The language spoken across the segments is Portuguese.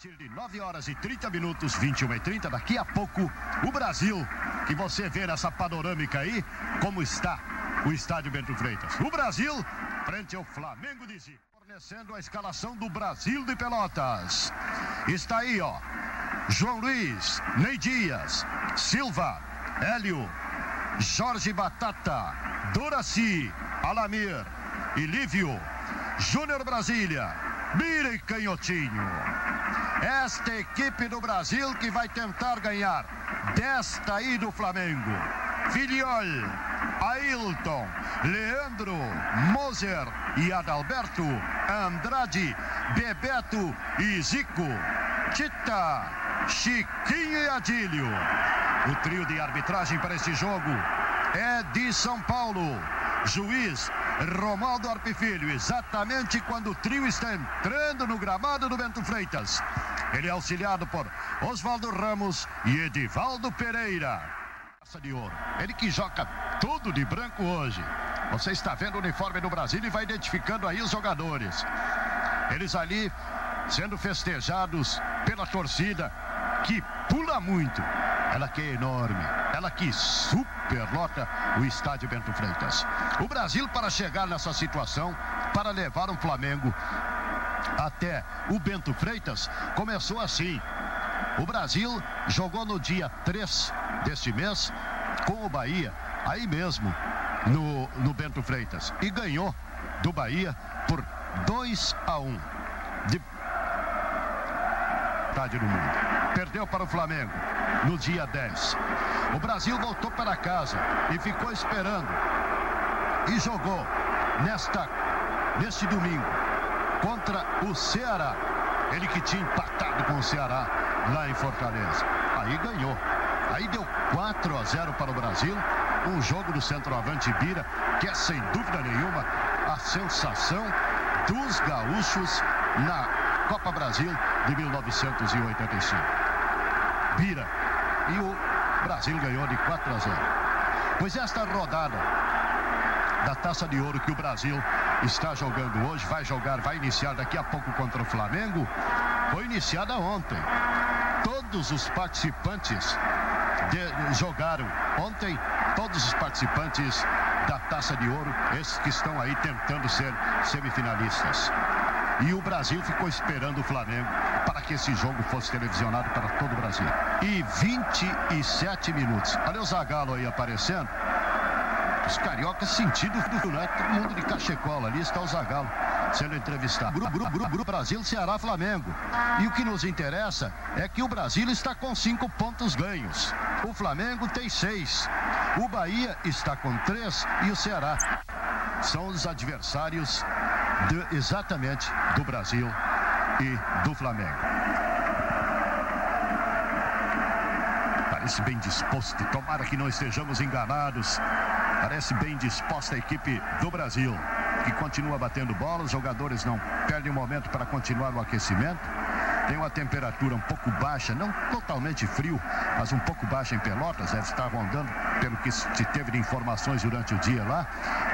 partir de 9 horas e 30 minutos, 21 e 30, daqui a pouco, o Brasil, que você vê nessa panorâmica aí, como está o estádio Bento Freitas. O Brasil, frente ao Flamengo de Zico. Fornecendo a escalação do Brasil de Pelotas. Está aí, ó. João Luiz, Ney Dias, Silva, Hélio, Jorge Batata, Doraci, Alamir e Lívio, Júnior Brasília, Mira e Canhotinho. Esta equipe do Brasil que vai tentar ganhar desta aí do Flamengo. Filiol, Ailton, Leandro, Moser e Adalberto, Andrade, Bebeto e Zico, Tita, Chiquinho e Adílio. O trio de arbitragem para este jogo é de São Paulo. Juiz Romaldo Arpifilho, exatamente quando o trio está entrando no gramado do Bento Freitas. Ele é auxiliado por Oswaldo Ramos e Edivaldo Pereira. De ouro. Ele que joga tudo de branco hoje. Você está vendo o uniforme do Brasil e vai identificando aí os jogadores. Eles ali sendo festejados pela torcida que pula muito. Ela que é enorme, ela que superlota o estádio Bento Freitas. O Brasil, para chegar nessa situação, para levar o Flamengo até o Bento Freitas, começou assim. O Brasil jogou no dia 3 deste mês com o Bahia, aí mesmo, no, no Bento Freitas. E ganhou do Bahia por 2 a 1. De... no mundo. Perdeu para o Flamengo no dia 10. O Brasil voltou para casa e ficou esperando. E jogou nesta, neste domingo contra o Ceará. Ele que tinha empatado com o Ceará lá em Fortaleza. Aí ganhou. Aí deu 4 a 0 para o Brasil. Um jogo do centroavante Bira, que é sem dúvida nenhuma a sensação dos gaúchos na Copa Brasil de 1985. Bira. E o Brasil ganhou de 4 a 0. Pois esta rodada da Taça de Ouro que o Brasil está jogando hoje, vai jogar, vai iniciar daqui a pouco contra o Flamengo, foi iniciada ontem. Todos os participantes de, jogaram ontem, todos os participantes da Taça de Ouro, esses que estão aí tentando ser semifinalistas. E o Brasil ficou esperando o Flamengo para que esse jogo fosse televisionado para todo o Brasil. E 27 minutos. Olha o Zagallo aí aparecendo. Os cariocas sentindo né? Todo mundo de cachecola. Ali está o Zagallo sendo entrevistado. Grupo, grupo, grupo, grupo Brasil, Ceará, Flamengo. E o que nos interessa é que o Brasil está com cinco pontos ganhos. O Flamengo tem seis. O Bahia está com três e o Ceará são os adversários de, exatamente do Brasil e do Flamengo. Parece bem disposto, tomara que não estejamos enganados. Parece bem disposta a equipe do Brasil, que continua batendo bola, os jogadores não perdem o momento para continuar o aquecimento. Tem uma temperatura um pouco baixa, não totalmente frio, mas um pouco baixa em Pelotas, deve estar rondando, pelo que se teve de informações durante o dia lá,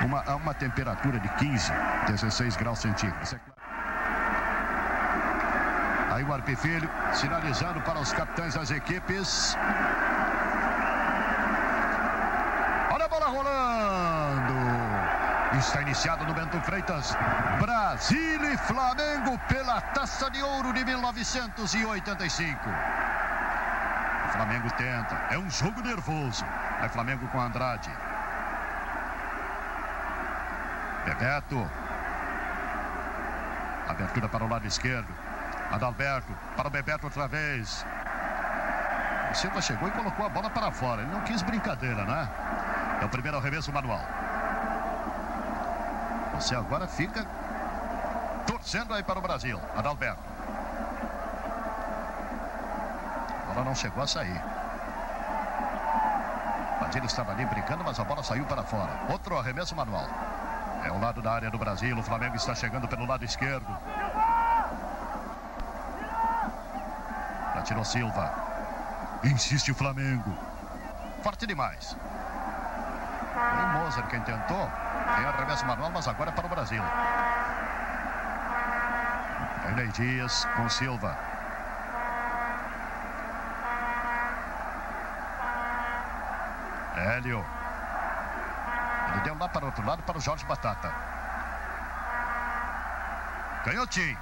uma, uma temperatura de 15, 16 graus centígrados. Aí o Arpifilho sinalizando para os capitães das equipes. Olha a bola rolando. Está iniciado no Bento Freitas. Brasil e Flamengo pela Taça de Ouro de 1985. O Flamengo tenta. É um jogo nervoso. Aí Flamengo com Andrade. Bebeto. Abertura para o lado esquerdo. Adalberto, para o Bebeto outra vez. O Silva chegou e colocou a bola para fora. Ele não quis brincadeira, né? É o primeiro arremesso manual. Você agora fica torcendo aí para o Brasil. Adalberto. A bola não chegou a sair. Padilha estava ali brincando, mas a bola saiu para fora. Outro arremesso manual. É o lado da área do Brasil. O Flamengo está chegando pelo lado esquerdo. tirou Silva. Insiste o Flamengo. Forte demais. Moser quem tentou. É Tem arremesso manual, mas agora é para o Brasil. René Dias com Silva. Hélio. Ele deu lá para o outro lado para o Jorge Batata. Canhotinho.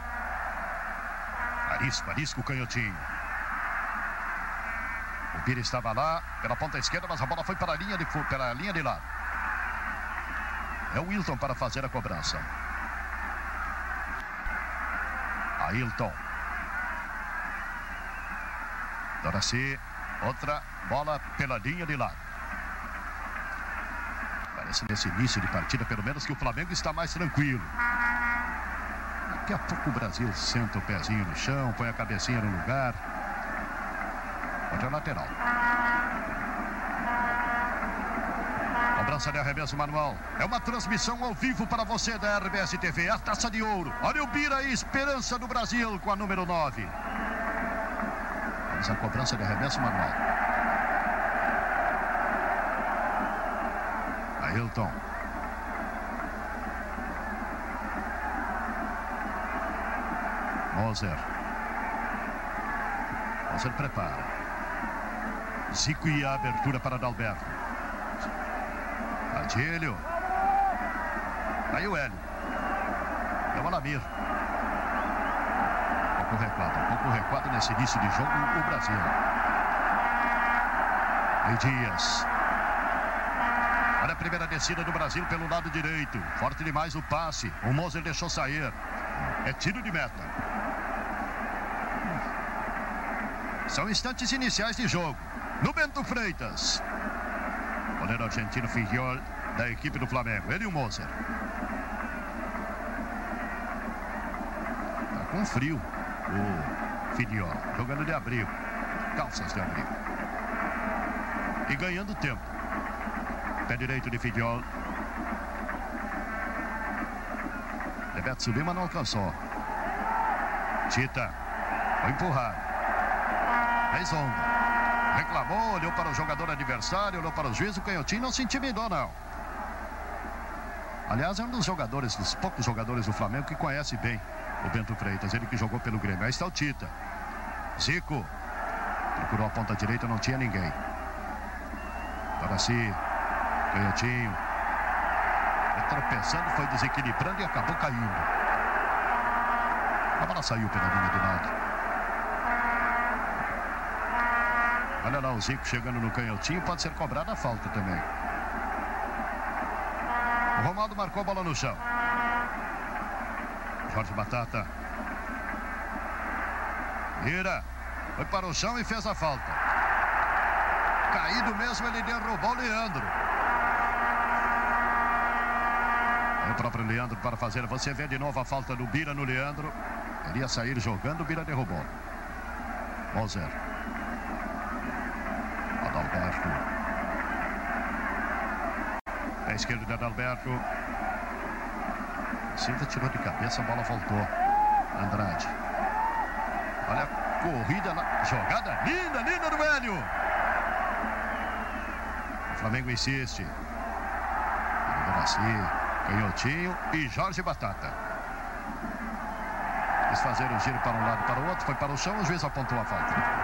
Arisco, arisco canhotinho. O Pira estava lá pela ponta esquerda, mas a bola foi para a linha de, pela linha de lado. É o Wilton para fazer a cobrança. Ailton. Doraci, outra bola pela linha de lado. Parece nesse início de partida, pelo menos, que o Flamengo está mais tranquilo. Daqui a pouco o Brasil senta o pezinho no chão, põe a cabecinha no lugar. Pode a lateral. Cobrança de arremesso manual. É uma transmissão ao vivo para você da RBS TV. A taça de ouro. Olha o Bira aí, esperança do Brasil com a número 9. Vamos à cobrança de arremesso manual. Ailton. Moser. Moser prepara. Zico e a abertura para Dalberto. Adílio. Aí o Hélio. É o Alamir. Pouco recuado, um pouco recuado nesse início de jogo o Brasil. E Dias. Olha a primeira descida do Brasil pelo lado direito. Forte demais o passe. O Moser deixou sair. É tiro de meta. São instantes iniciais de jogo. No Bento Freitas. Goleiro argentino Figuiol, da equipe do Flamengo. Ele e o Moser. Tá com frio o Figuiol. Jogando de abrigo. Calças de abrigo. E ganhando tempo. Pé direito de Figuiol. Bebeto subiu, mas não alcançou. Tita. Foi empurrado. Fez onda. Reclamou, olhou para o jogador adversário, olhou para o juiz, o canhotinho não se intimidou, não. Aliás, é um dos jogadores, dos poucos jogadores do Flamengo que conhece bem o Bento Freitas, ele que jogou pelo Grêmio. Aí está o Tita. Zico. Procurou a ponta direita, não tinha ninguém. Para si, canhotinho. Ele tropeçando, foi desequilibrando e acabou caindo. A bola saiu pela linha de lado. Olha lá o Zico chegando no canhotinho, pode ser cobrada a falta também. O Ronaldo marcou a bola no chão. Jorge Batata. Vira. Foi para o chão e fez a falta. Caído mesmo, ele derrubou o Leandro. É o próprio Leandro para fazer. Você vê de novo a falta do Bira no Leandro. Ele ia sair jogando, o Bira derrubou. 1 0. Adalberto. Esquerda de Adalberto. Silva tirou de cabeça, a bola voltou. Andrade. Olha a corrida lá. Jogada linda, linda do Hélio. O Flamengo insiste. Brasil, Canhotinho e Jorge Batata. Quis fazer o giro para um lado para o outro, foi para o chão, o juiz apontou a falta.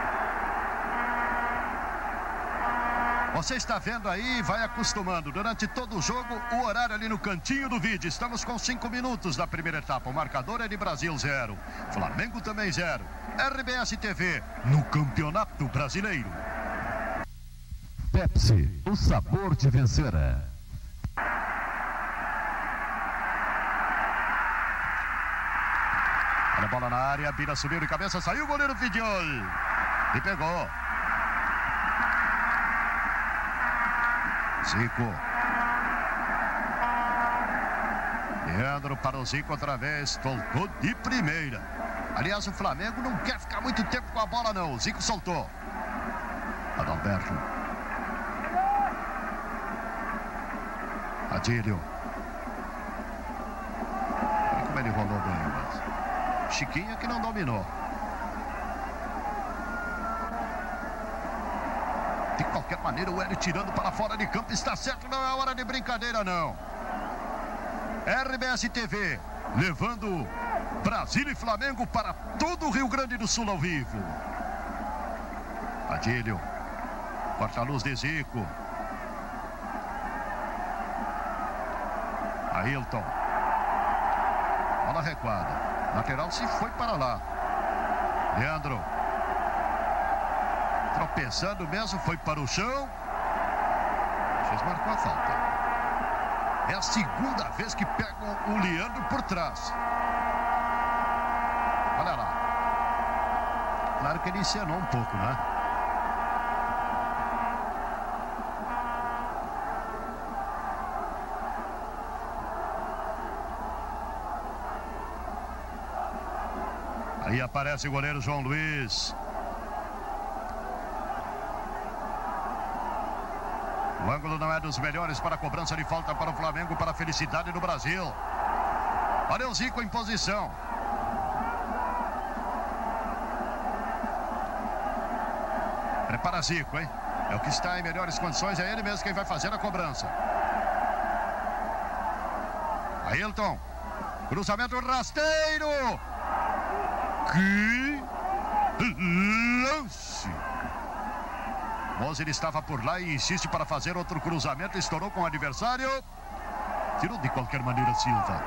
Você está vendo aí, vai acostumando. Durante todo o jogo, o horário ali no cantinho do vídeo. Estamos com cinco minutos da primeira etapa. O marcador é de Brasil zero. Flamengo também zero. RBS TV no Campeonato Brasileiro. Pepsi, o sabor de vencer. Olha a bola na área, Bira subiu de cabeça, saiu o goleiro Fidiol. E pegou. Zico. Leandro para o Zico outra vez. Soltou de primeira. Aliás, o Flamengo não quer ficar muito tempo com a bola, não. O Zico soltou. Adalberto. Adílio. Olha como ele rolou bem, mas... Chiquinha que não dominou. qualquer maneira, o Hélio tirando para fora de campo. Está certo, não é hora de brincadeira, não. RBS TV, levando Brasil e Flamengo para todo o Rio Grande do Sul ao vivo. Adílio, corta-luz de Zico. Ailton. Bola recuada. Lateral se foi para lá. Leandro. Tropeçando mesmo, foi para o chão. Fez marcou a falta. É a segunda vez que pegam o Leandro por trás. Olha lá. Claro que ele encenou um pouco, né? Aí aparece o goleiro João Luiz. Ângulo não é dos melhores para a cobrança de falta para o Flamengo, para a felicidade do Brasil. Olha o Zico em posição. Prepara Zico, hein? É o que está em melhores condições, é ele mesmo quem vai fazer a cobrança. Ailton. Cruzamento rasteiro. Que lance! Moser estava por lá e insiste para fazer outro cruzamento. Estourou com o adversário. Tirou de qualquer maneira Silva.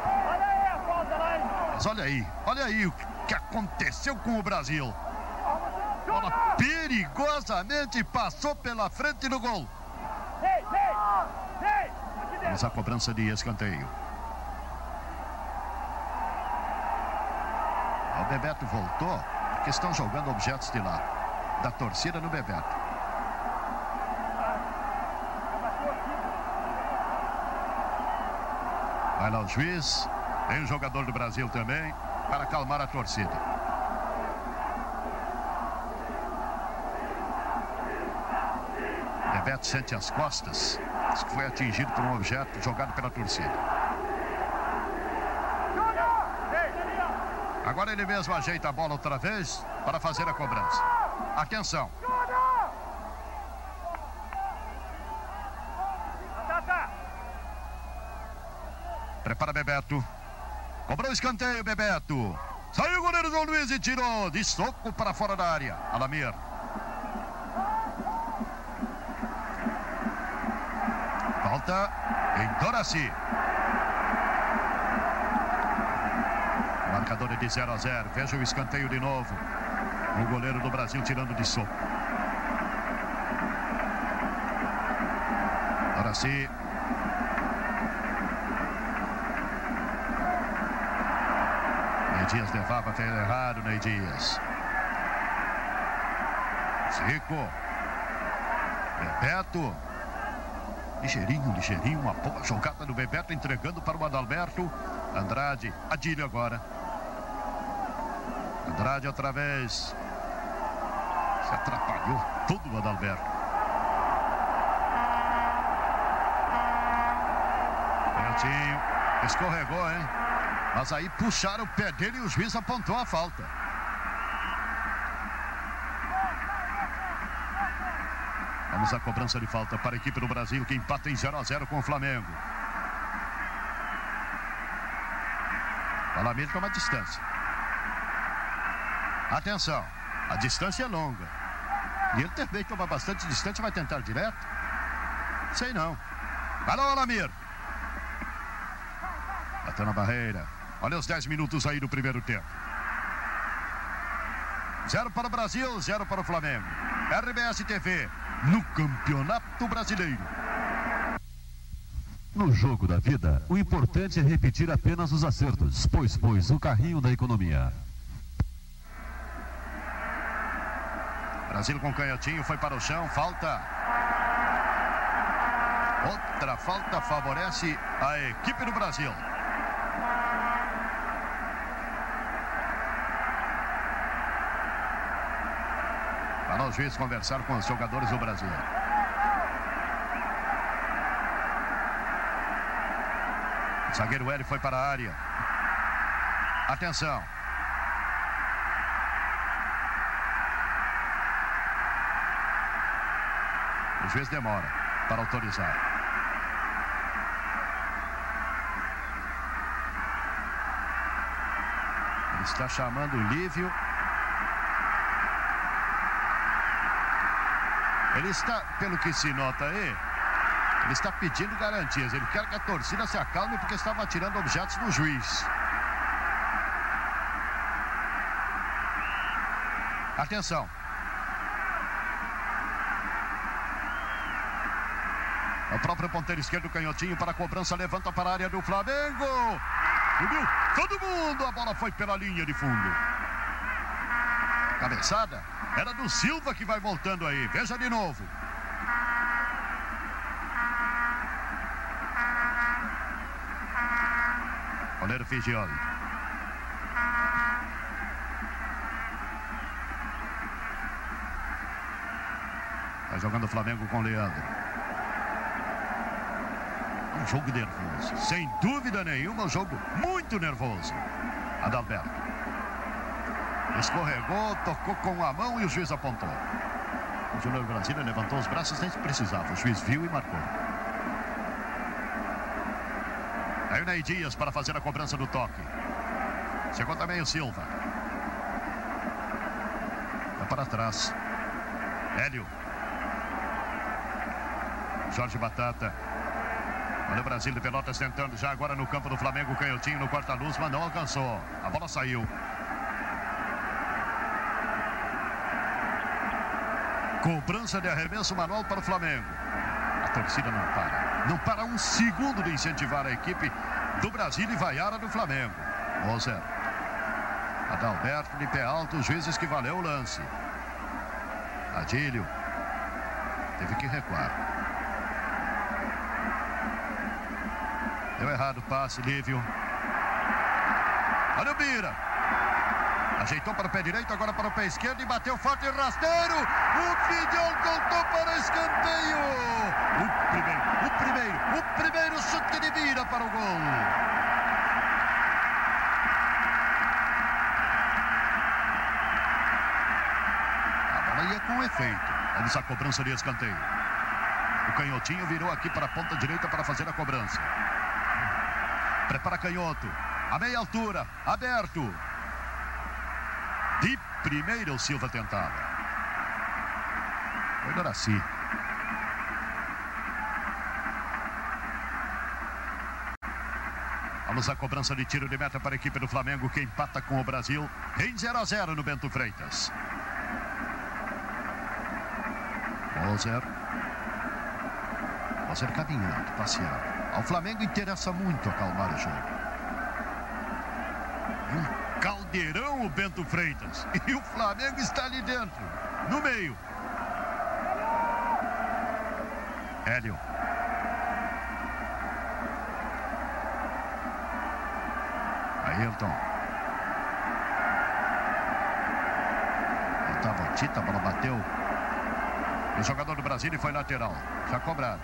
Mas olha aí, olha aí o que aconteceu com o Brasil. Bola perigosamente passou pela frente do gol. Vamos a cobrança de escanteio. O Bebeto voltou porque estão jogando objetos de lá. Da torcida no Bebeto. Vai lá o juiz. Tem o jogador do Brasil também para acalmar a torcida. Bebeto sente as costas. Diz que foi atingido por um objeto jogado pela torcida. Agora ele mesmo ajeita a bola outra vez para fazer a cobrança. Atenção. Bebeto. Cobrou o escanteio, Bebeto. Saiu o goleiro João Luiz e tirou de soco para fora da área. Alamir. Falta em Doraci. Marcador é de 0 a 0. Veja o escanteio de novo. O goleiro do Brasil tirando de soco. Doraci. Dias levava, fez errado, Ney Dias. Zico. Bebeto. Ligeirinho, ligeirinho, uma boa jogada do Bebeto entregando para o Adalberto. Andrade, Adílio agora. Andrade outra vez. Se atrapalhou todo o Adalberto. Pênalti. Escorregou, hein? Mas aí puxaram o pé dele e o juiz apontou a falta. Vamos à cobrança de falta para a equipe do Brasil que empata em 0 a 0 com o Flamengo. Alamir toma distância. Atenção, a distância é longa. E ele também toma bastante distância, vai tentar direto? Sei não. Vai lá, Alamir. Bateu na barreira. Olha os 10 minutos aí do primeiro tempo. Zero para o Brasil, zero para o Flamengo. RBS TV, no Campeonato Brasileiro. No jogo da vida, o importante é repetir apenas os acertos, pois pois o carrinho da economia. Brasil com canhotinho foi para o chão, falta. Outra falta favorece a equipe do Brasil. Para os juízes conversar com os jogadores do Brasil. O zagueiro L foi para a área. Atenção. O juiz demora para autorizar. Ele está chamando o Lívio. Ele está, pelo que se nota aí, Ele está pedindo garantias. Ele quer que a torcida se acalme porque estava atirando objetos no juiz. Atenção. O próprio ponteiro esquerdo, canhotinho para a cobrança, levanta para a área do Flamengo. Subiu todo mundo, a bola foi pela linha de fundo. Cabeçada era do Silva que vai voltando aí. Veja de novo. Goleiro Figioli. Tá jogando o Flamengo com o Leandro. Um jogo nervoso. Sem dúvida nenhuma, um jogo muito nervoso. Adalberto. Escorregou, tocou com a mão e o juiz apontou. O Júnior Brasília levantou os braços nem precisava. O juiz viu e marcou. Aí o Ney Dias para fazer a cobrança do toque. Chegou também o Silva. Vai para trás. Hélio. Jorge Batata. Olha o Brasil de Pelotas tentando já agora no campo do Flamengo. Canhotinho no corta-luz, mas não alcançou. A bola saiu. Cobrança de arremesso manual para o Flamengo. A torcida não para. Não para um segundo de incentivar a equipe do Brasil e vaiara do Flamengo. 1 0. Adalberto de pé alto, os juízes que valeu o lance. Adílio. Teve que recuar. Deu errado o passe, Lívio. Olha o Bira. Ajeitou para o pé direito, agora para o pé esquerdo e bateu forte rasteiro. O Fidel voltou para o escanteio. O primeiro, o primeiro, o primeiro chute de vira para o gol. A bola ia com efeito. Vamos à cobrança de escanteio. O canhotinho virou aqui para a ponta direita para fazer a cobrança. Prepara canhoto. A meia altura, aberto. Primeira o Silva tentava. Foi Doraci. Vamos à cobrança de tiro de meta para a equipe do Flamengo que empata com o Brasil em 0 a 0 no Bento Freitas. Moser. Moser caminhando, passeando. Ao Flamengo interessa muito acalmar o jogo. Um caldeirão o Bento Freitas. E o Flamengo está ali dentro, no meio. Hélio. Ayrton. Estava o Tita, a bola bateu. O jogador do Brasil foi lateral. Já cobrado.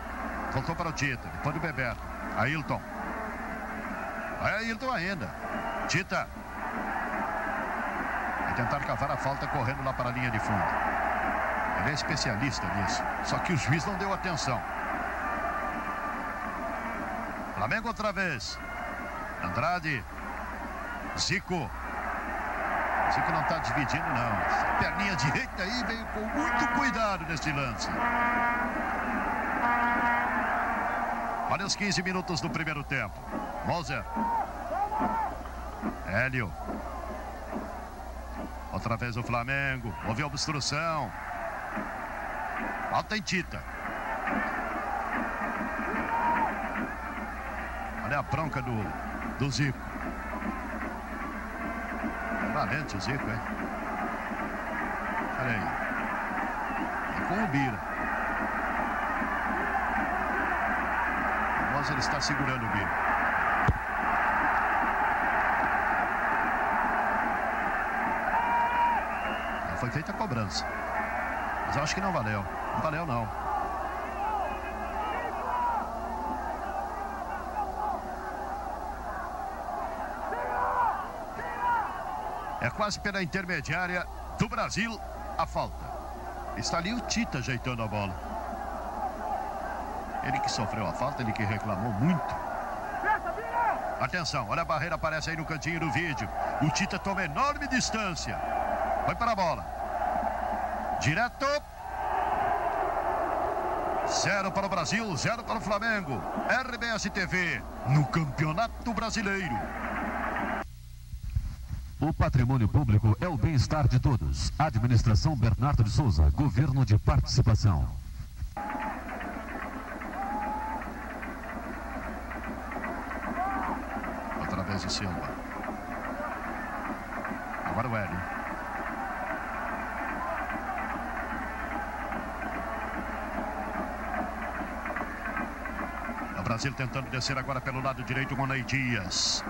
Voltou para o Tita. Depois do Bebeto. Ailton. Ailton ainda. Tita. Tentar cavar a falta correndo lá para a linha de fundo. Ele é especialista nisso. Só que o juiz não deu atenção. Flamengo outra vez. Andrade. Zico. Zico não está dividindo, não. Perninha direita aí veio com muito cuidado neste lance. Olha os 15 minutos do primeiro tempo. Moser. Hélio. Outra vez o Flamengo. Houve obstrução. Falta em Tita. Olha a bronca do, do Zico. Valente o Zico, hein? Olha aí. É com o Bira. O Moser está segurando o Bira. Foi feita a cobrança. Mas eu acho que não valeu. Não valeu, não. É quase pela intermediária do Brasil a falta. Está ali o Tita ajeitando a bola. Ele que sofreu a falta, ele que reclamou muito. Atenção, olha a barreira aparece aí no cantinho do vídeo. O Tita toma enorme distância. Foi para a bola. Direto. Zero para o Brasil, zero para o Flamengo. RBS TV no Campeonato Brasileiro. O patrimônio público é o bem-estar de todos. Administração Bernardo de Souza, Governo de Participação. Vez o Silva. Agora o Hélio. O Brasil tentando descer agora pelo lado direito Ney Dias.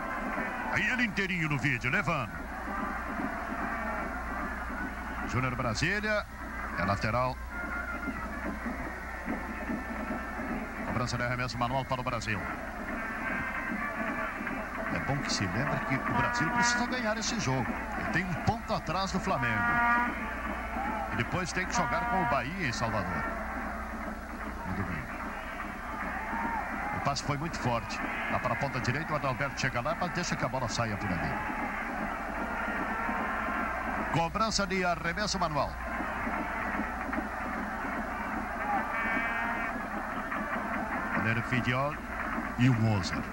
Aí ele inteirinho no vídeo, levando. Júnior Brasília. É lateral. Cobrança de arremesso manual para o Brasil. É bom que se lembre que o Brasil precisa ganhar esse jogo. Ele tem um ponto atrás do Flamengo. E depois tem que jogar com o Bahia em Salvador. Passe foi muito forte. Lá para a ponta direita, o Adalberto chega lá, mas deixa que a bola saia por ali. Cobrança de arremesso manual. Goleiro Fidiol e o Mozart.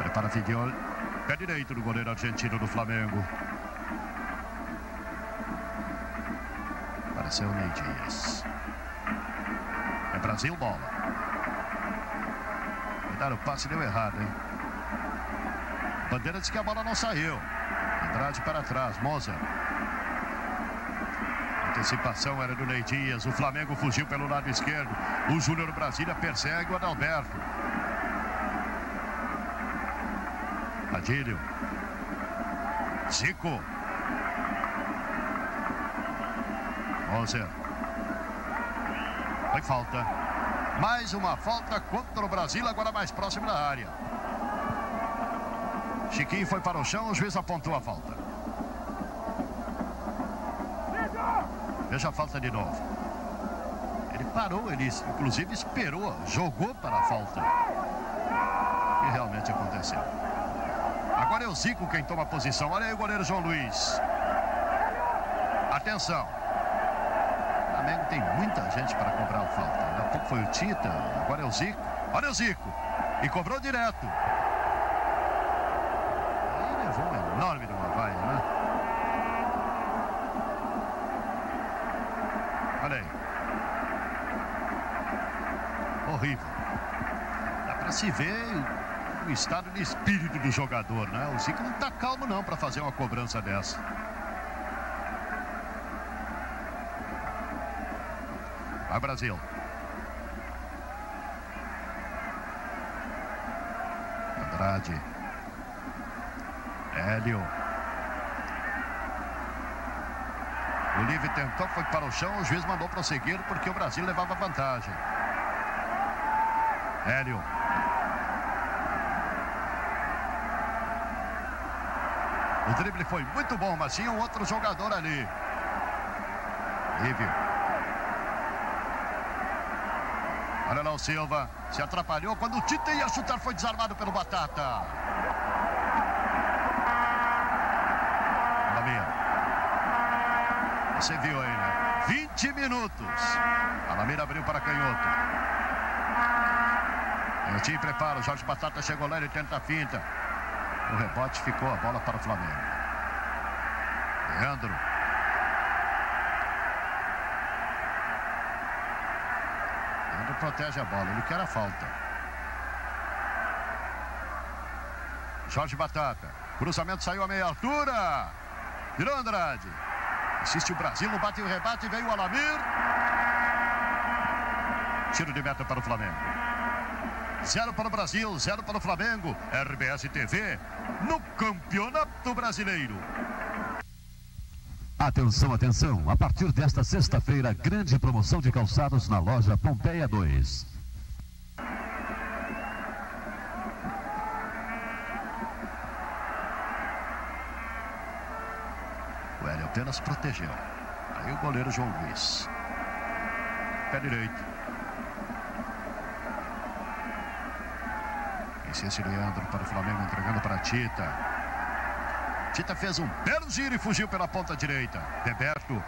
Prepara Fidiol. Pé direito do goleiro argentino do Flamengo. Apareceu o Ney Dias. É Brasil, bola. Tentaram o passe deu errado, hein? Bandeira diz que a bola não saiu. Andrade para trás, Mozart. Antecipação era do Ney Dias. O Flamengo fugiu pelo lado esquerdo. O Júnior Brasília persegue o Adalberto. Adílio. Zico. Moser. Foi falta. Mais uma falta contra o Brasil, agora mais próximo da área. Chiquinho foi para o chão, o juiz apontou a falta. Veja a falta de novo. Ele parou, ele inclusive esperou, jogou para a falta. E realmente aconteceu. Agora é o Zico quem toma a posição. Olha aí o goleiro João Luiz. Atenção. Flamengo tem muita gente para cobrar falta. Há pouco foi o Tita, agora é o Zico. Olha o Zico. E cobrou direto. Aí levou uma enorme de uma vaia, né? Olha aí. Horrível. Dá para se ver o estado de espírito do jogador, né? O Zico não está calmo não para fazer uma cobrança dessa. Vai Brasil. Andrade. Hélio. O Livre tentou, foi para o chão, o juiz mandou prosseguir porque o Brasil levava vantagem. Hélio. O drible foi muito bom, mas tinha um outro jogador ali. Lívio. Olha lá o Silva. Se atrapalhou quando o Tite ia chutar, foi desarmado pelo Batata. Alamir. Você viu aí, né? 20 minutos. Alamir abriu para Canhoto. Canhotinho prepara. O Jorge Batata chegou lá, ele tenta a finta. O rebote ficou a bola para o Flamengo. Leandro. Leandro protege a bola. Ele quer a falta. Jorge Batata. Cruzamento saiu a meia altura. Virou Andrade. Assiste o Brasil bate o rebate. Veio o Alamir. Tiro de meta para o Flamengo. Zero para o Brasil, zero para o Flamengo. RBS TV no Campeonato Brasileiro. Atenção, atenção. A partir desta sexta-feira, grande promoção de calçados na loja Pompeia 2. O Hélio apenas protegeu. Aí o goleiro João Luiz. Pé direito. Esse Leandro para o Flamengo entregando para Tita. Tita fez um belo giro e fugiu pela ponta direita. Beberto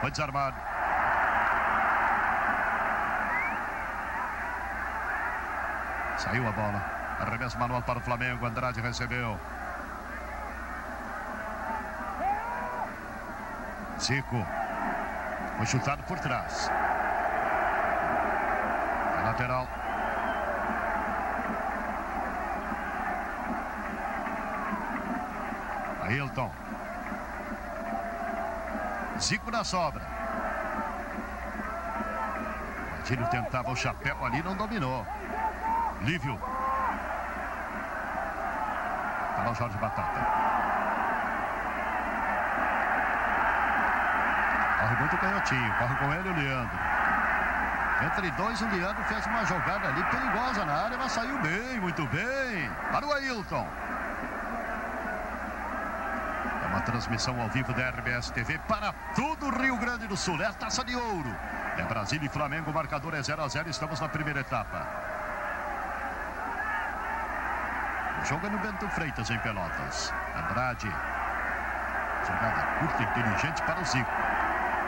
foi desarmado. Saiu a bola. Arremesso manual para o Flamengo. Andrade recebeu. Zico. Foi chutado por trás. Lateral. Ailton. Zico na sobra. Martílio tentava o chapéu ali, não dominou. Lívio. Para o Jorge Batata. Corre muito canhotinho. Corre com ele o Leandro. Entre dois, o Leandro fez uma jogada ali perigosa na área, mas saiu bem, muito bem. Para o Ailton. É transmissão ao vivo da RBS TV para todo o Rio Grande do Sul. É a taça de ouro. É Brasil e Flamengo, o marcador é 0 a 0 Estamos na primeira etapa. Joga no Bento Freitas em Pelotas. Andrade. Jogada curta, inteligente para o Zico.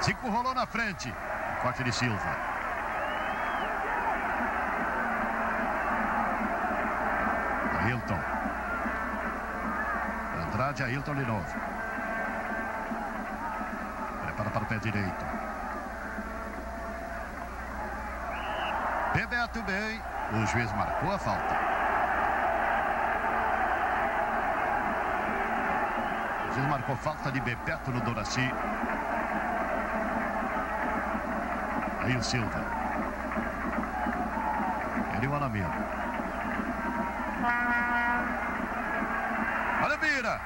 Zico rolou na frente. Corte de Silva. Ailton. Andrade, Ailton de novo. Pé direito. Bebeto bem. O juiz marcou a falta. O juiz marcou falta de Bebeto no Doraci. Aí o Silva. Ele o Anamiro. Olha Bira.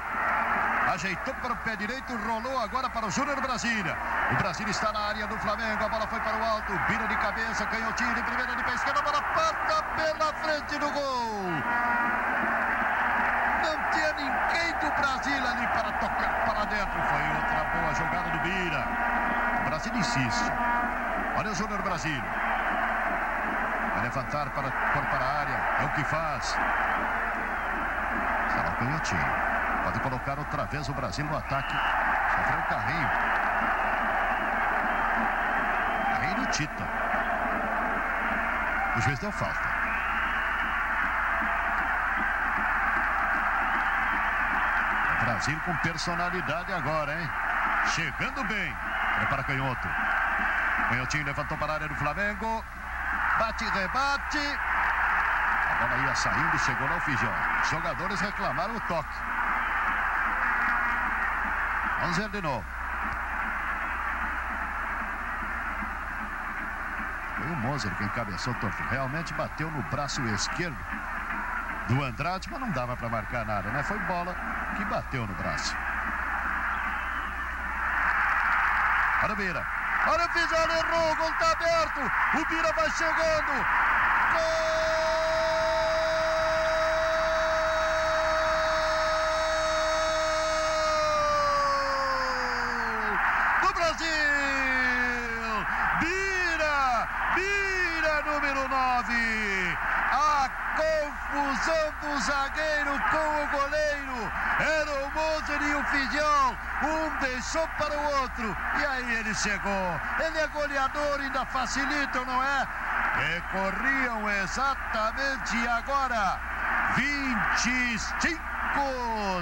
Ajeitou para o pé direito, rolou agora para o Júnior Brasília. O Brasília está na área do Flamengo. A bola foi para o alto. Bira de cabeça, canhotinho de primeira de pé esquerda. A bola passa pela frente do gol. Não tinha ninguém do Brasil ali para tocar para dentro. Foi outra boa jogada do Bira. O Brasil insiste. Olha o Júnior Brasília. Vai levantar para, para a área. É o que faz. Será canhotinho. Pode colocar outra vez o Brasil no ataque. Sofreu o carrinho. Carrinho do Tita. O juiz deu falta. O Brasil com personalidade agora, hein? Chegando bem. Prepara canhoto. Canhotinho levantou para a área do Flamengo. Bate, rebate. A bola ia saindo chegou no Fijão. Os jogadores reclamaram o toque. Ver de novo. Foi o Moser que encabeçou o torto. Realmente bateu no braço esquerdo do Andrade, mas não dava para marcar nada, né? Foi bola que bateu no braço. Olha o Bira. Olha o Fijão, errou, o gol está aberto. O Bira vai chegando. Gol! Do Brasil! Bira! Bira, número 9. A confusão do zagueiro com o goleiro. Era o Moser e o Fidjão. Um deixou para o outro. E aí ele chegou. Ele é goleador, ainda facilitam, não é? E corriam exatamente agora. 25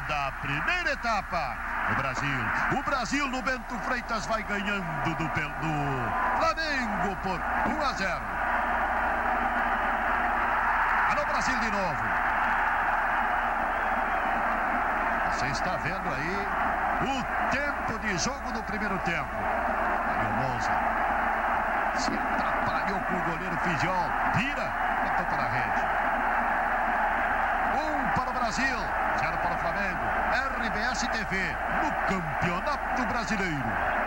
da primeira etapa. O Brasil. O Brasil no Bento Freitas vai ganhando do, do Flamengo por 1 a 0. Alô, Brasil de novo. Você está vendo aí o tempo de jogo do primeiro tempo. Aí o Moza se atrapalhou com o goleiro Fijol. Vira, botou para a rede. Um para o Brasil, zero para o Flamengo. RBS TV, no Campeonato Brasileiro.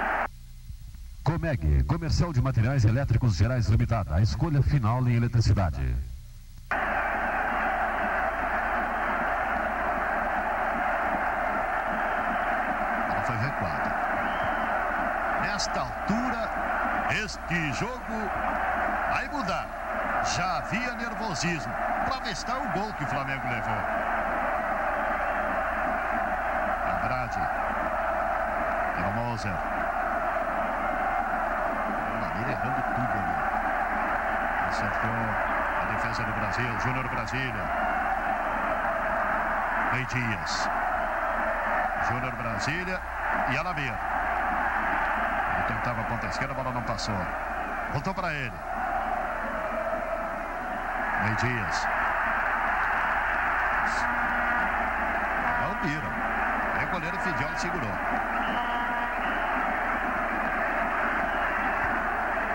Comeg, Comercial de Materiais Elétricos Gerais Limitada. A escolha final em eletricidade. Ela foi recuada. Nesta altura, este jogo vai mudar. Já havia nervosismo. Para vestar o gol que o Flamengo levou. Andrade. César. Maneira errando tudo ali. Acertou a defesa do Brasil. Júnior Brasília. Rei Dias. Júnior Brasília e Alamir. Ele tentava a ponta esquerda, a bola não passou. Voltou para ele. Rei Dias. Não viram. Aí o goleiro Fidiol segurou.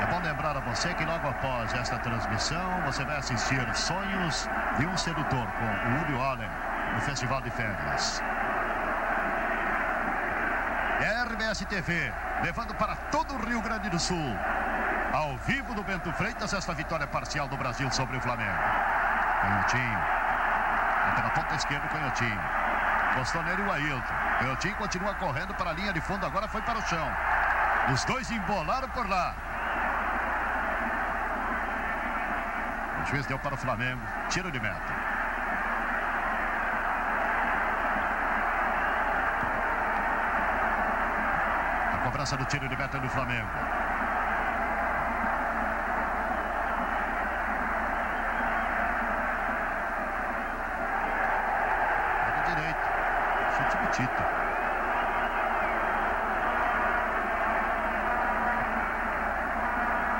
É bom lembrar a você que logo após esta transmissão você vai assistir Sonhos de um Sedutor com o Uri Allen no Festival de Férias. RBS TV, levando para todo o Rio Grande do Sul. Ao vivo do Bento Freitas, esta vitória parcial do Brasil sobre o Flamengo. Canhotinho. Pela ponta esquerda, Canhotinho. Postou nele o Ailton. Canhotinho continua correndo para a linha de fundo, agora foi para o chão. Os dois embolaram por lá. O juiz deu para o Flamengo. Tiro de meta. A cobrança do tiro de meta do Flamengo. Lado direito. Chute do Tito.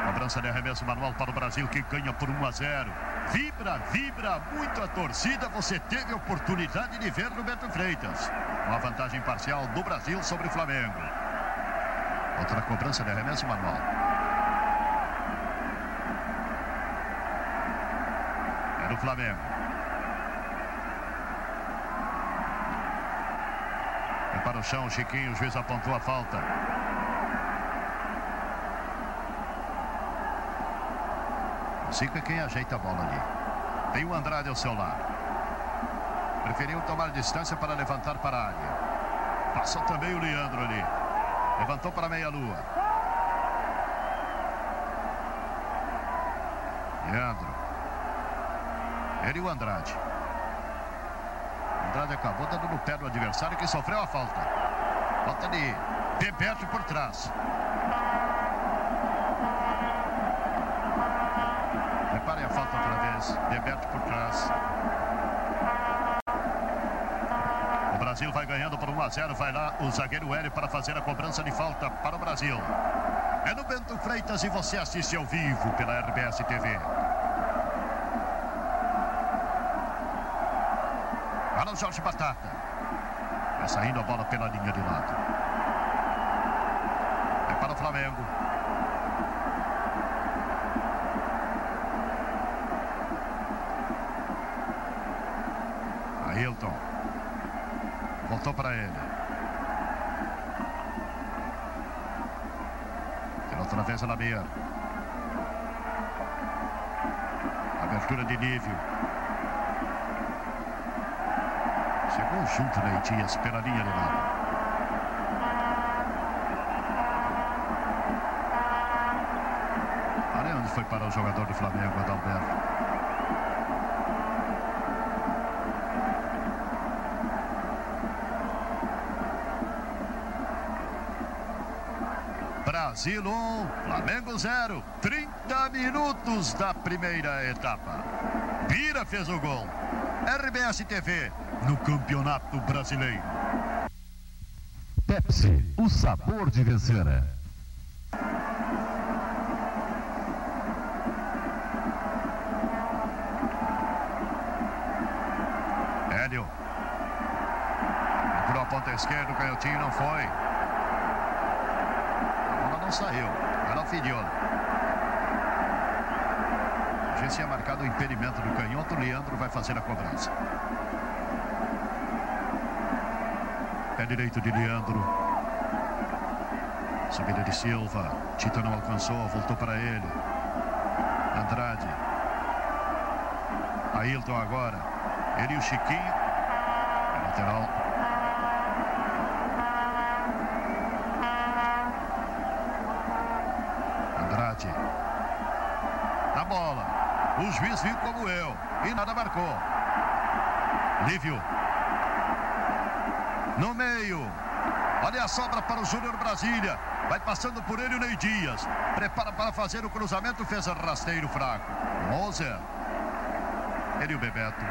Cobrança de arremesso manual para o Brasil que ganha por 1 a 0. Vibra, vibra muito a torcida. Você teve a oportunidade de ver no Beto Freitas. Uma vantagem parcial do Brasil sobre o Flamengo. Outra cobrança de arremesso manual. É do Flamengo. É para o chão, Chiquinho, o juiz apontou a falta. Cinco é quem ajeita a bola ali. Tem o Andrade ao seu lado. Preferiu tomar distância para levantar para a área. Passou também o Leandro ali. Levantou para a meia-lua. Leandro. Ele e o Andrade. Andrade acabou dando no pé do adversário que sofreu a falta. Falta de Bebeto por trás. Reparem a falta outra vez. Bebeto por trás. Brasil vai ganhando por 1 a 0. Vai lá o zagueiro Hélio para fazer a cobrança de falta para o Brasil. É no Bento Freitas e você assiste ao vivo pela RBS TV. Para o Jorge Batata. Vai saindo a bola pela linha de lado. É para o Flamengo. Ailton. Voltou para ele. Outra vez a Lamir. Abertura de nível. Chegou junto Leitias pela linha de lado. Olha onde foi para o jogador do Flamengo, Adalberto. Brasil 1, Flamengo 0. 30 minutos da primeira etapa. Bira fez o gol. RBS TV no Campeonato Brasileiro. Pepsi, o sabor de vencer. Hélio. Procurou a ponta esquerda, o canhotinho não foi. Não saiu. Era o Fidiola. Já tinha marcado o impedimento do canhoto. Leandro vai fazer a cobrança. Pé direito de Leandro. Subida de Silva. Tita não alcançou, voltou para ele. Andrade. Ailton agora. Ele e o Chiquinho. É lateral. Nada marcou. Lívio. No meio. Olha a sobra para o Júnior Brasília. Vai passando por ele o Ney Dias. Prepara para fazer o cruzamento. Fez rasteiro fraco. Moser. Ele e o Bebeto.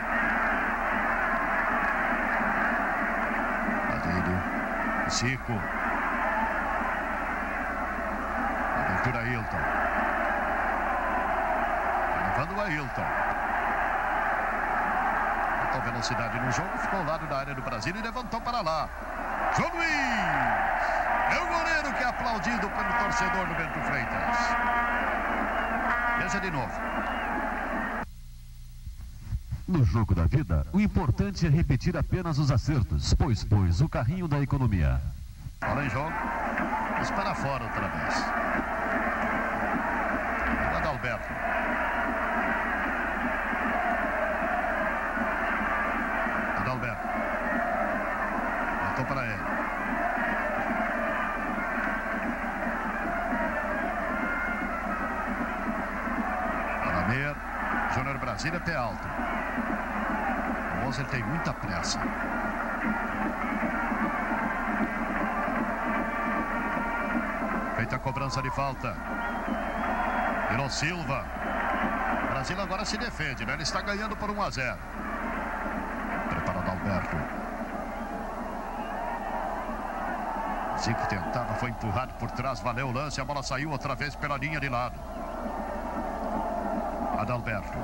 Adílio. Zico. Aventura Ailton. Levando o Ailton. Velocidade no jogo. Ficou ao lado da área do Brasil e levantou para lá. João Luiz. É o goleiro que é aplaudido pelo torcedor do Bento Freitas. Veja de novo. No jogo da vida, o importante é repetir apenas os acertos, pois pois o carrinho da economia. Bola em jogo. Mas para fora outra vez. Adalberto. Brasília, pé alto. O Moser tem muita pressa. Feita a cobrança de falta. Virou Silva. O Brasil agora se defende, né? Ele está ganhando por 1 a 0. Preparado Alberto. Zico tentava, foi empurrado por trás, valeu o lance, a bola saiu outra vez pela linha de lado. Adalberto.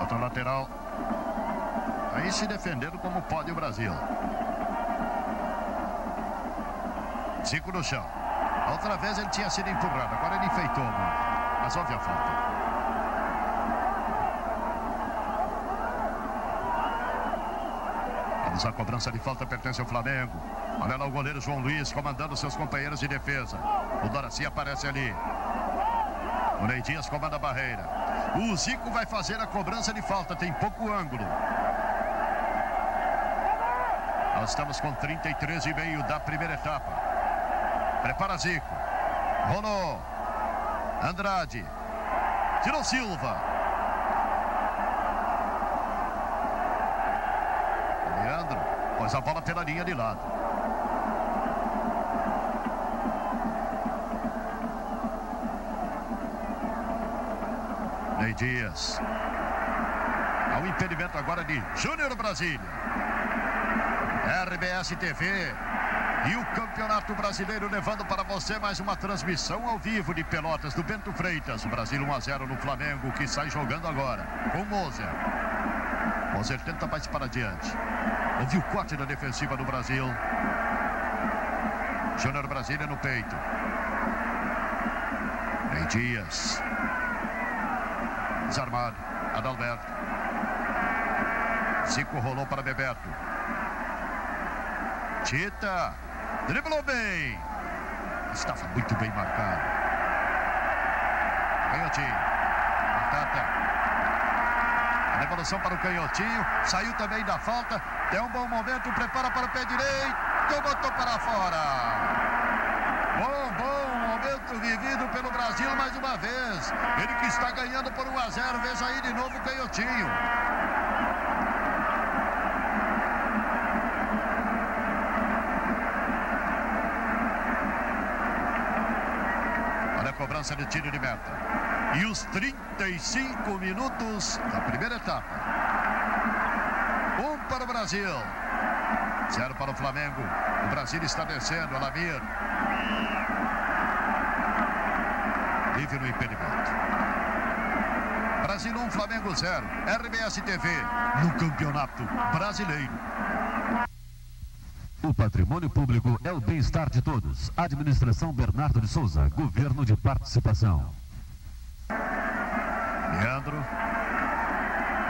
Outra lateral. Aí se defendendo como pode o Brasil. Zico no chão. Outra vez ele tinha sido empurrado, agora ele enfeitou. Mas houve a falta. Vamos à cobrança de falta, pertence ao Flamengo. Olha lá o goleiro João Luiz comandando seus companheiros de defesa. O Doraci aparece ali. O Ney Dias comanda a barreira. O Zico vai fazer a cobrança de falta, tem pouco ângulo. Nós estamos com 33 e meio da primeira etapa. Prepara Zico. Rolou. Andrade. Tirou Silva. Leandro. A bola pela linha de lado. Ney Dias. Há um impedimento agora de Júnior Brasília. RBS TV e o Campeonato Brasileiro levando para você mais uma transmissão ao vivo de Pelotas do Bento Freitas. O Brasil 1 a 0 no Flamengo que sai jogando agora com Moser. Moser tenta mais para diante. Houve o corte da defensiva do Brasil. Júnior Brasília no peito. Ney Dias. Desarmado. Adalberto. Zico rolou para Bebeto. Tita. Driblou bem. Estava muito bem marcado. Canhotinho. Batata. A devolução para o Canhotinho. Saiu também da falta. Tem um bom momento. Prepara para o pé direito. Botou para fora. Bom, bom momento vivido pelo Brasil mais uma vez. Ele que está ganhando por 1 a 0. Veja aí de novo o Canhotinho. Olha a cobrança de tiro de meta. E os 35 minutos da primeira etapa. Um para o Brasil. Zero para o Flamengo. O Brasil está descendo. Alamir. Livre no impedimento. Brasil 1, Flamengo 0. RBS TV no Campeonato Brasileiro. O patrimônio público é o bem-estar de todos. Administração Bernardo de Souza, Governo de Participação. Leandro.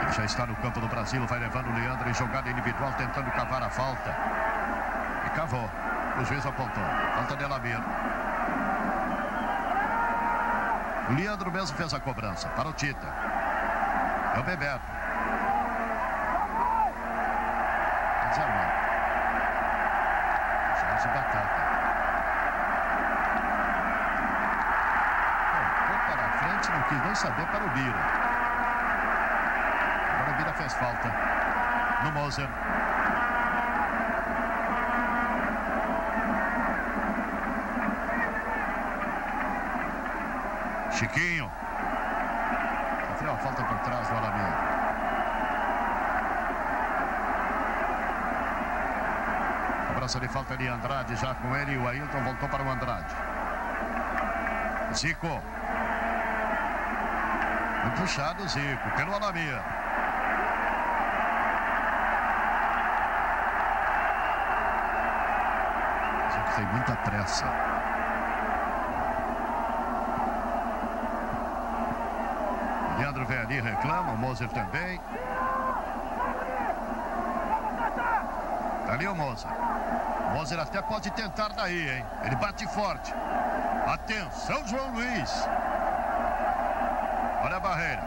Ele já está no campo do Brasil, vai levando o Leandro em jogada individual, tentando cavar a falta. E cavou. O juiz apontou. Falta de Alamir. O Leandro mesmo fez a cobrança para o Tita. É o Bebeto. Desarmado. Jorge Batata. Bom, foi para a frente, não quis nem saber para o Bira. Bira fez falta no Moser. Chiquinho. Sofreu uma falta por trás do Alamir. Cobrança de falta de Andrade já com ele o Ailton voltou para o Andrade. Zico. Puxado Zico pelo Alamir. Zico tem muita pressa. Leandro vem ali, reclama, o Moser também. Tá ali o Moser. O Moser até pode tentar daí, hein? Ele bate forte. Atenção, João Luiz. Olha a barreira.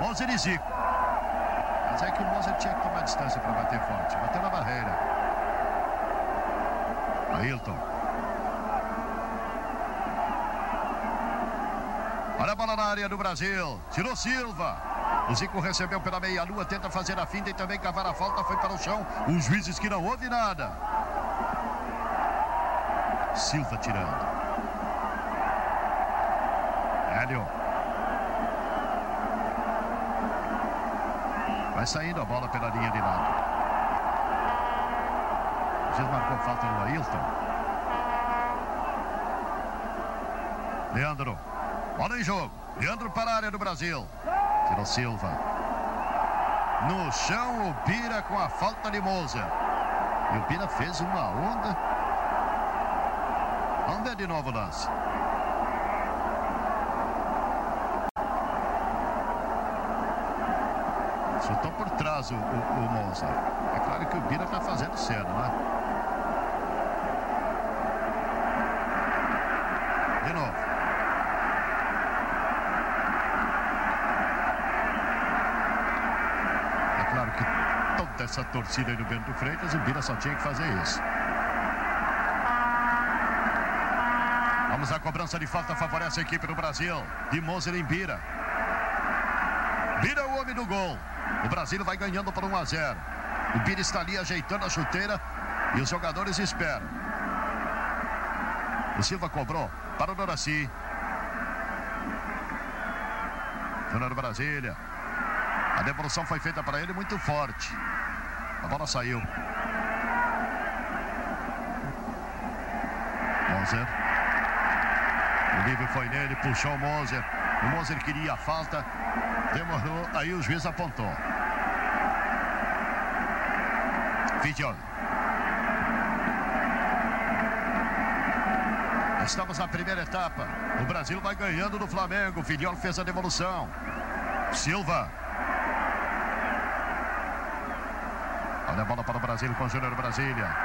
Moser e Zico. Mas é que o Moser tinha que tomar distância para bater forte. Bateu na barreira. Ailton. Olha a bola na área do Brasil. Tirou Silva. O Zico recebeu pela meia-lua, tenta fazer a finta e também cavar a falta. Foi para o chão. Os juízes que não houve nada. Silva tirando. Hélio. Vai saindo a bola pela linha de lado. Marcou falta no Ailton. Leandro. Bola em jogo. Leandro para a área do Brasil. Tirou Silva. No chão, o Bira com a falta de Moser. E o Bira fez uma onda. Vamos ver de novo o lance. Chutou por trás o, o, o. É claro que o Bira está fazendo cena, né? De novo. É claro que toda essa torcida aí do Bento Freitas, o Bira só tinha que fazer isso. Vamos à cobrança de falta, favorece a equipe do Brasil. De Moser em Bira. Bira o homem do gol. O Brasil vai ganhando por 1 a 0. O Bira está ali ajeitando a chuteira e os jogadores esperam. O Silva cobrou para o Doraci. Júnior Brasília. A devolução foi feita para ele muito forte. A bola saiu. Moser. O livre foi nele, puxou o Moser. O Moser queria a falta. Demorou, aí o juiz apontou. Fidiol. Estamos na primeira etapa. O Brasil vai ganhando do Flamengo. Fidiol fez a devolução. Silva. Olha a bola para o Brasil com o Júnior Brasília.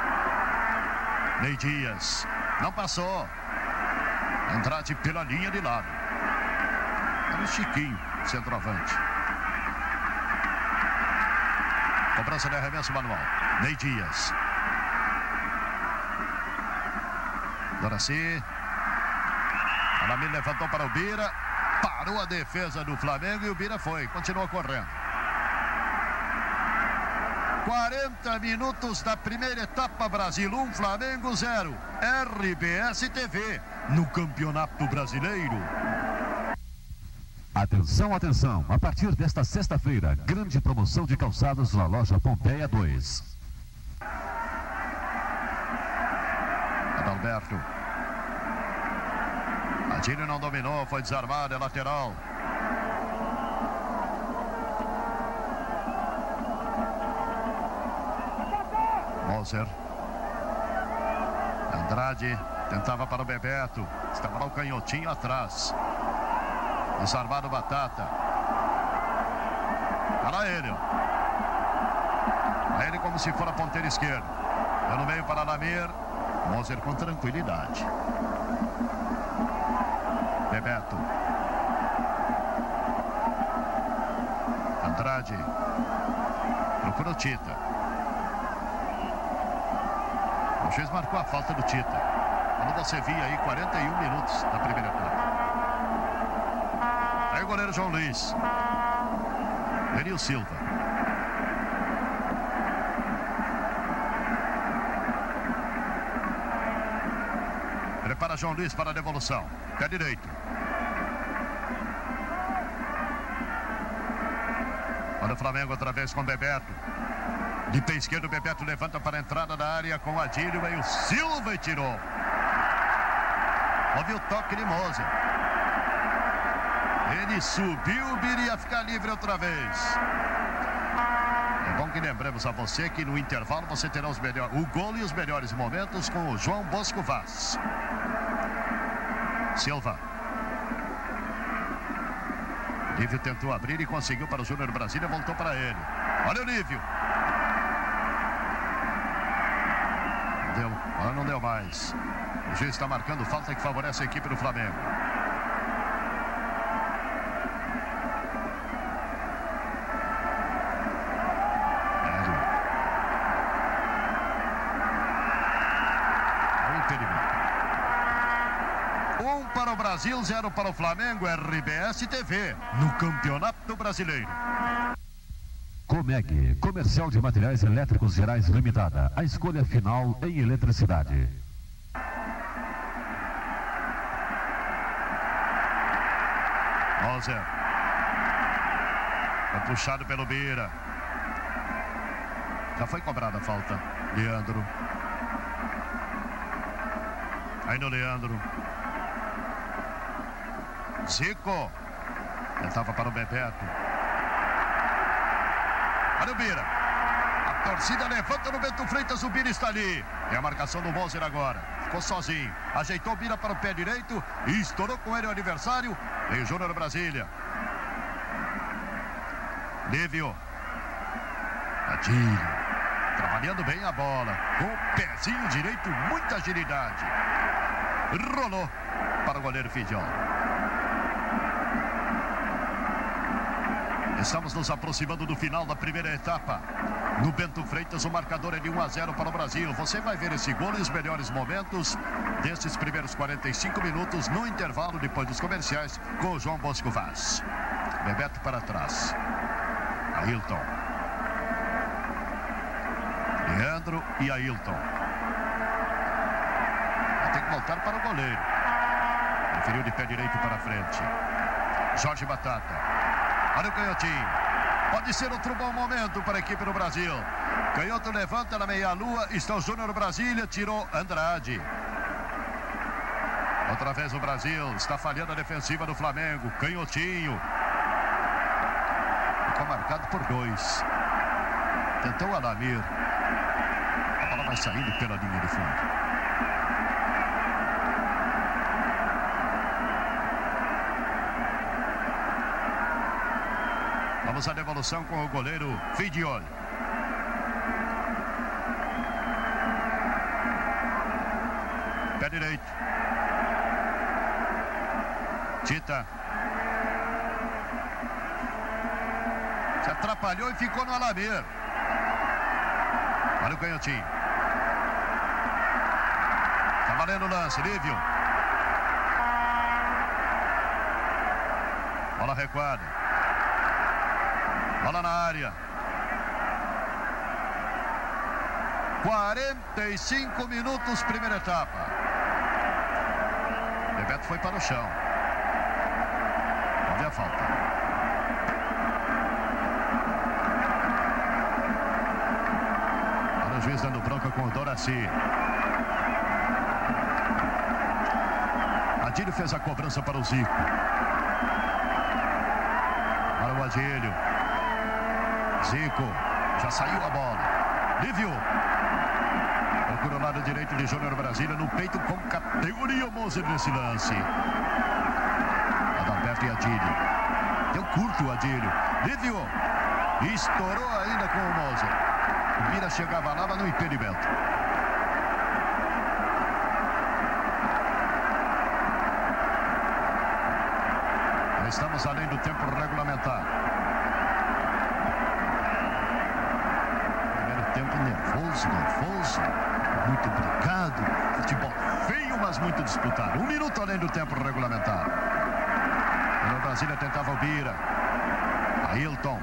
Ney Dias. Não passou. Andrade pela linha de lado. Era o Chiquinho, centroavante. Cobrança de arremesso manual. Ney Dias. Doraci. Alamir levantou para o Bira. Parou a defesa do Flamengo e o Bira foi. Continua correndo. 40 minutos da primeira etapa, Brasil 1, Flamengo 0. RBS TV no Campeonato Brasileiro. Atenção, atenção. A partir desta sexta-feira, grande promoção de calçados na loja Pompeia 2. Adalberto. Adílio não dominou, foi desarmado, é lateral. Moser. Andrade tentava para o Bebeto. Estava lá o canhotinho atrás. Desarmado Batata. Para ele. ó. Para ele como se for a ponteira esquerda. No meio para Lamir. Moser com tranquilidade. Bebeto. Andrade. Procura o Tita. O juiz marcou a falta do Tita. Quando você via aí 41 minutos da primeira etapa. Aí o goleiro João Luiz. Denil Silva. Prepara João Luiz para a devolução. Pé direito. Olha o Flamengo outra vez com Bebeto. De pé esquerdo, Bebeto levanta para a entrada da área com Adílio. Aí o Silva e tirou. Houve o toque de Moser. Ele subiu, viria ficar livre outra vez. É bom que lembremos a você que no intervalo você terá os melhores, o gol e os melhores momentos com o João Bosco Vaz. Silva. Lívio tentou abrir e conseguiu para o Júnior Brasília, voltou para ele. Olha o Lívio. Não deu, agora não deu mais. O juiz está marcando falta que favorece a equipe do Flamengo. Um para o Brasil, zero para o Flamengo, RBS TV, no Campeonato Brasileiro. Comeg, Comercial de Materiais Elétricos Gerais Limitada. A escolha final em eletricidade. Moser. É puxado pelo Beira. Já foi cobrada a falta. Leandro. Aí no Leandro. Zico. Tentava para o Bebeto. Olha o Bira. A torcida levanta no Bento Freitas. O Bira está ali. É a marcação do Moser agora. Ficou sozinho. Ajeitou Bira para o pé direito. E estourou com ele o adversário. E o Júnior Brasília. Lívio. Adílio. Trabalhando bem a bola. Com o pezinho direito, muita agilidade. Rolou para o goleiro Fidiol. Estamos nos aproximando do final da primeira etapa. No Bento Freitas, o marcador é de 1 a 0 para o Brasil. Você vai ver esse gol e os melhores momentos desses primeiros 45 minutos no intervalo depois dos comerciais com o João Bosco Vaz. Bebeto para trás. Ailton. Leandro e Ailton. Ter que voltar para o goleiro. Preferiu de pé direito para frente. Jorge Batata. Olha o canhotinho. Pode ser outro bom momento para a equipe do Brasil. Canhoto levanta na meia-lua. Está o Júnior Brasília. Tirou Andrade. Outra vez o Brasil. Está falhando a defensiva do Flamengo. Canhotinho. Ficou marcado por dois. Tentou Alamir. A bola vai saindo pela linha de fundo. À devolução com o goleiro Fidiol. Pé direito. Tita. Se atrapalhou e ficou no Alamir. Olha o canhotinho. Tá valendo o lance, Lívio. Bola recuada. Bola na área. 45 minutos, primeira etapa. Bebeto foi para o chão. Houve a falta. Olha o juiz dando bronca com o Doraci. Adílio fez a cobrança para o Zico. Para o Adílio. Zico. Já saiu a bola. Lívio. Procura o lado direito de Júnior Brasília. No peito com categoria o Moser nesse lance. Adalberto e Adílio. Deu curto o Adílio. Lívio. Estourou ainda com o Moser. O Bira chegava lá, mas no impedimento. Estamos além do tempo regulamentar. tempo é nervoso, nervoso. Muito brincado. Futebol feio, mas muito disputado. Um minuto além do tempo regulamentar. No Brasília tentava o é Bira. Ailton.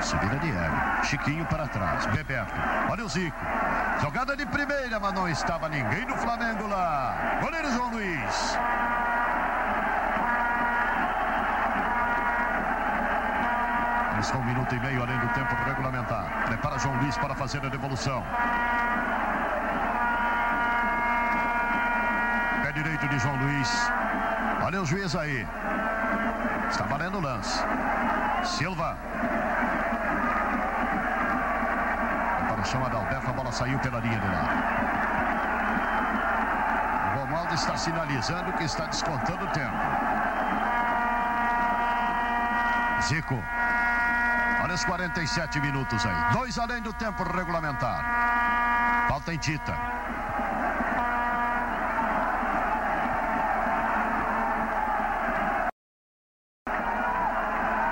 Subida Diego. Chiquinho para trás. Beberto Olha o Zico. Jogada de primeira, mas não estava ninguém do Flamengo lá. Goleiro João Luiz. Está um minuto e meio além do tempo regulamentar. Prepara João Luiz para fazer a devolução. Pé direito de João Luiz. Olha o juiz aí. Está valendo o lance. Silva. Para o chão Adalberto, a bola saiu pela linha de lado. O está sinalizando que está descontando o tempo. Zico. Olha os 47 minutos aí. Dois além do tempo regulamentar. Falta em Tita.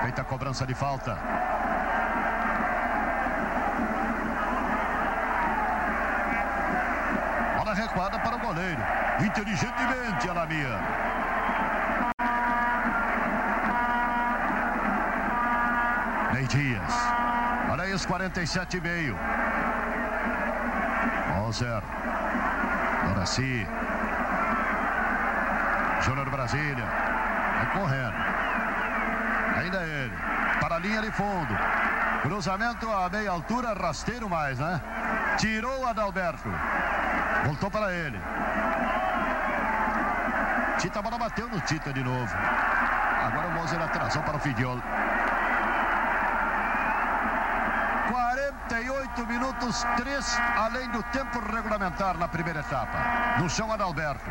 Feita a cobrança de falta. Bola recuada para o goleiro. Inteligentemente, Alamia. Ney Dias. Olha aí os 47 e meio. Moser. Doraci. Júnior Brasília. Correndo. Ainda ele. Para a linha de fundo. Cruzamento a meia altura, rasteiro mais, né? Tirou o Adalberto. Voltou para ele. Tita, a bola bateu no Tita de novo. Agora o Moser atrasou para o Fidiol. 48 minutos, 3 além do tempo regulamentar na primeira etapa. No chão, Adalberto.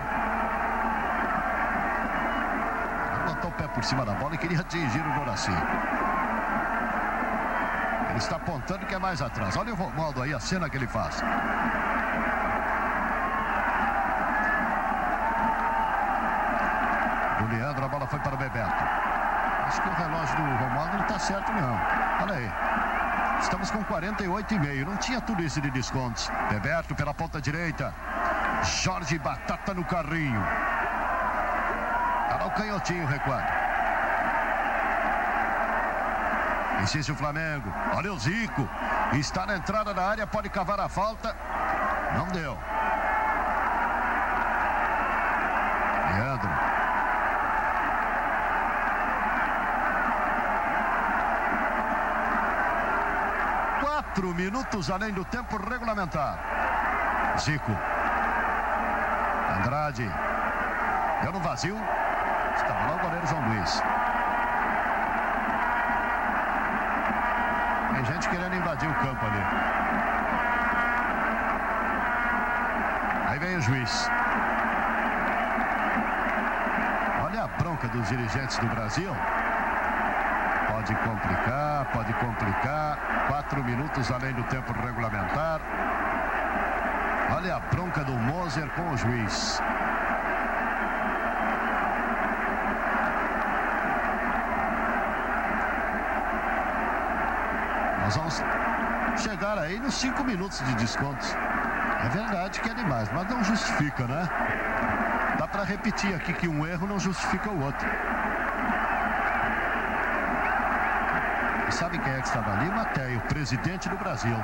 Botou o pé por cima da bola e queria atingir o Goraci. Ele está apontando que é mais atrás. Olha o Romaldo aí, a cena que ele faz. O Leandro, a bola foi para o Bebeto. Acho que o relógio do Romaldo não está certo, não. Olha aí. Estamos com 48,5. Não tinha tudo isso de descontos. Bebeto pela ponta direita. Jorge Batata no carrinho. Para o canhotinho recuado. Insiste o Flamengo. Olha o Zico. Está na entrada da área. Pode cavar a falta. Não deu. Leandro. Quatro minutos além do tempo regulamentar. Zico. Andrade. Deu no vazio. Estava lá o goleiro João Luiz. Tem gente querendo invadir o campo ali. Aí vem o juiz. Olha a bronca dos dirigentes do Brasil. Pode complicar, pode complicar. Quatro minutos além do tempo regulamentar. Olha a bronca do Moser com o juiz. Nós vamos chegar aí nos cinco minutos de descontos. É verdade que é demais, mas não justifica, né? Dá para repetir aqui que um erro não justifica o outro. Sabe quem é que estava ali? Matéio, presidente do Brasil.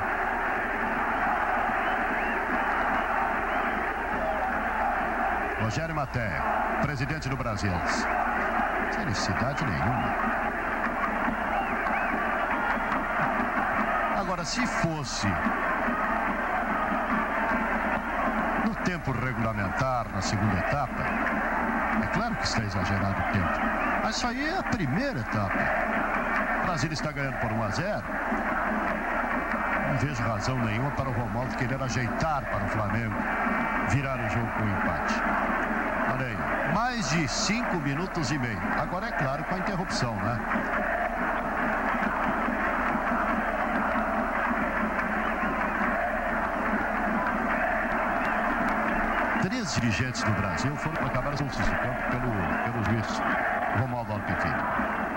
Rogério Matéio, presidente do Brasil. Felicidade nenhuma. Agora, se fosse no tempo regulamentar, na segunda etapa, é claro que está exagerado o tempo. Mas isso aí é a primeira etapa. Brasil está ganhando por 1 a 0. Não vejo razão nenhuma para o Romaldo querer ajeitar para o Flamengo virar o jogo com empate. Olha aí, mais de 5 minutos e meio. Agora é claro com a interrupção, né? Três dirigentes do Brasil foram acabar expulsos do campo pelo, pelo juiz Romualdo Alpefilho.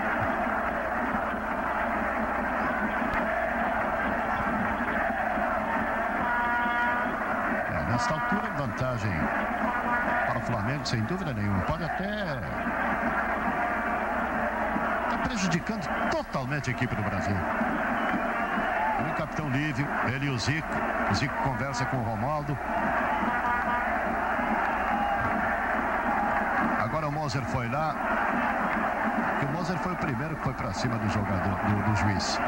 É, nesta altura, vantagem para o Flamengo, sem dúvida nenhuma. Pode até está prejudicando totalmente a equipe do Brasil. O capitão Lívio, ele e o Zico. O Zico conversa com o Romaldo. Agora o Moser foi lá. E o Moser foi o primeiro que foi para cima do jogador, do, do juiz.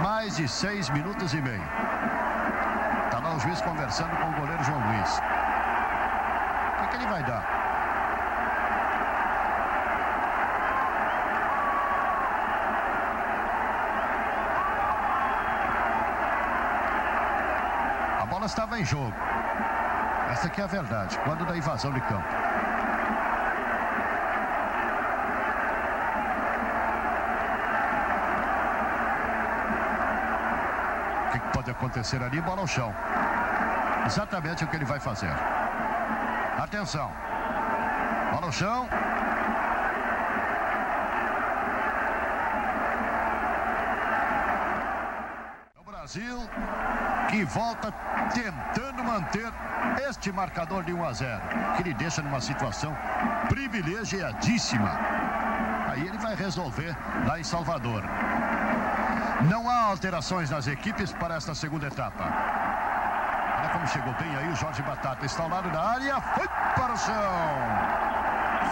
Mais de seis minutos e meio. Está lá o juiz conversando com o goleiro João Luiz. O que, que ele vai dar? A bola estava em jogo. Essa aqui é a verdade. Quando da invasão de campo. O que pode acontecer ali? Bola ao chão. Exatamente o que ele vai fazer. Atenção. Bola ao chão. É o Brasil que volta tentando manter este marcador de 1 a 0, que lhe deixa numa situação privilegiadíssima. Aí ele vai resolver lá em Salvador. Não há alterações nas equipes para esta segunda etapa. Olha como chegou bem aí o Jorge Batata. Está ao lado da área, foi para o chão.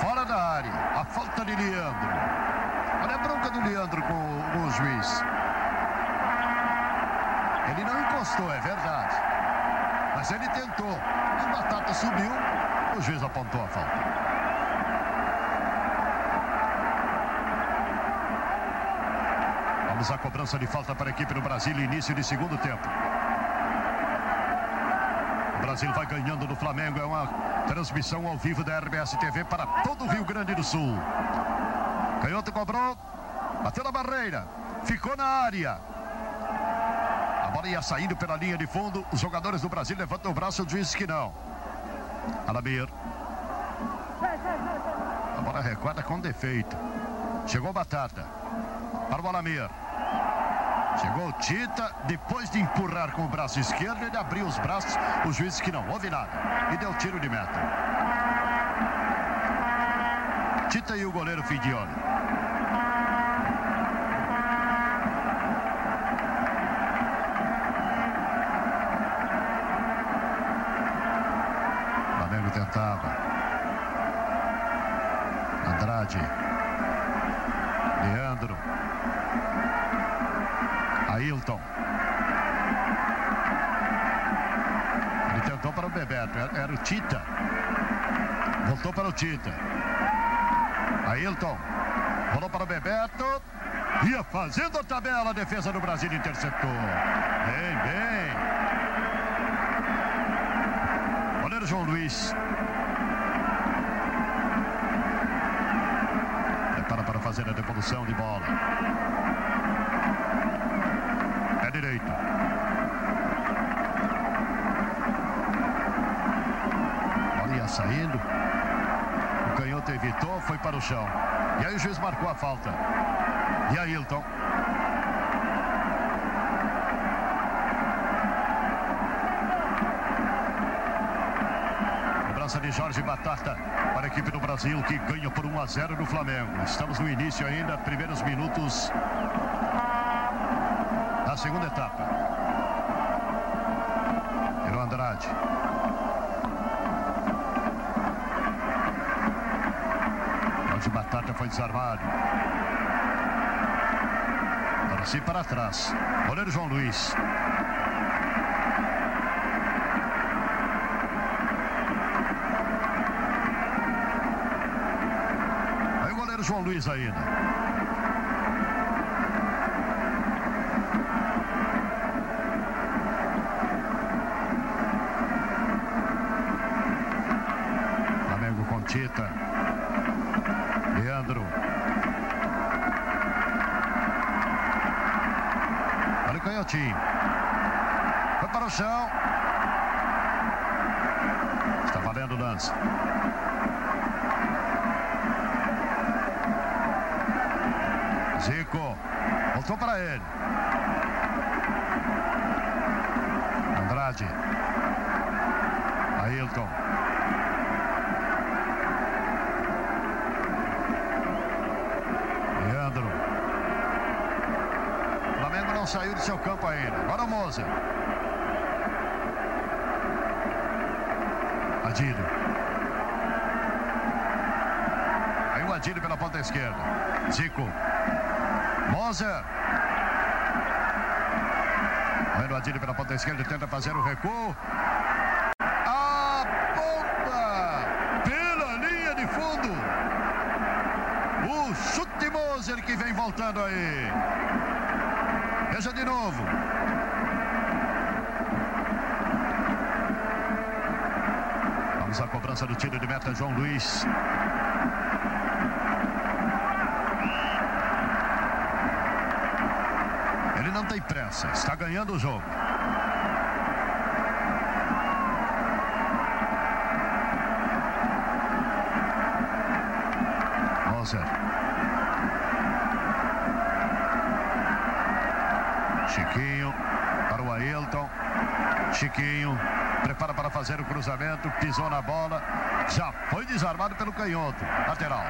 Fora da área, a falta de Leandro. Olha a bronca do Leandro com, com o juiz. Ele não encostou, é verdade. Mas ele tentou. O Batata subiu, o juiz apontou a falta. Vamos à cobrança de falta para a equipe do Brasil, início de segundo tempo. O Brasil vai ganhando do Flamengo, é uma transmissão ao vivo da RBS TV para todo o Rio Grande do Sul. Canhoto cobrou, bateu na barreira, ficou na área. A bola ia saindo pela linha de fundo, os jogadores do Brasil levantam o braço, o juiz que não. Alamir. A bola recorda com defeito. Chegou Batata. Para o Alamir. Chegou o Tita, depois de empurrar com o braço esquerdo, ele abriu os braços, o juiz que não houve nada. E deu tiro de meta. Tita e o goleiro Fidione. Tita. Voltou para o Tita. Ailton. Rolou para o Bebeto. Ia fazendo a tabela. A defesa do Brasil interceptou. Bem, bem. Goleiro João Luiz. Prepara para fazer a devolução de bola. Pé direito. Saindo. O canhoto evitou, foi para o chão. E aí o juiz marcou a falta. E aí, Hilton. Cobrança de Jorge Batata para a equipe do Brasil que ganha por 1 a 0 no Flamengo. Estamos no início ainda, primeiros minutos da segunda etapa. Foi desarmado. Sim para trás. Goleiro João Luiz. Aí o goleiro João Luiz ainda. do lance. Zico. Voltou para ele. Andrade. Ailton. Leandro. O Flamengo não saiu do seu campo ainda. Agora o Moza. Adílio. Aí o Adílio pela ponta esquerda. Zico. Moser. Aí o Adílio pela ponta esquerda tenta fazer o recuo. A ponta pela linha de fundo. O chute Moser que vem voltando aí. Veja de novo. Vamos à cobrança do tiro de meta, João Luiz. Ele não tem pressa, está ganhando o jogo. Moser. Chiquinho para o Ailton. Chiquinho fazer o cruzamento, pisou na bola, já foi desarmado pelo canhoto, lateral.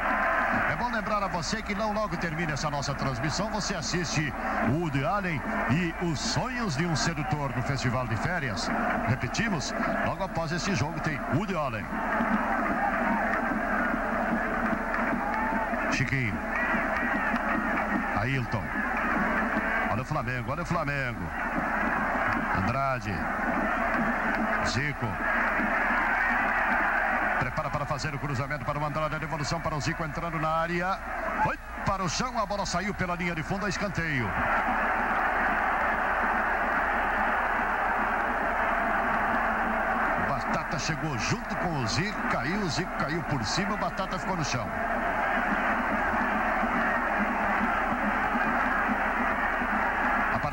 É bom lembrar a você que não logo termina essa nossa transmissão, você assiste o Woody Allen e os sonhos de um sedutor no Festival de Férias. Repetimos, logo após esse jogo tem Woody Allen. Chiquinho. Ailton. Olha o Flamengo, olha o Flamengo. Andrade. Zico. Prepara para fazer o cruzamento para o Andrade. A devolução para o Zico entrando na área. Foi para o chão. A bola saiu pela linha de fundo a escanteio. Batata chegou junto com o Zico. Caiu. O Zico caiu por cima. Batata ficou no chão.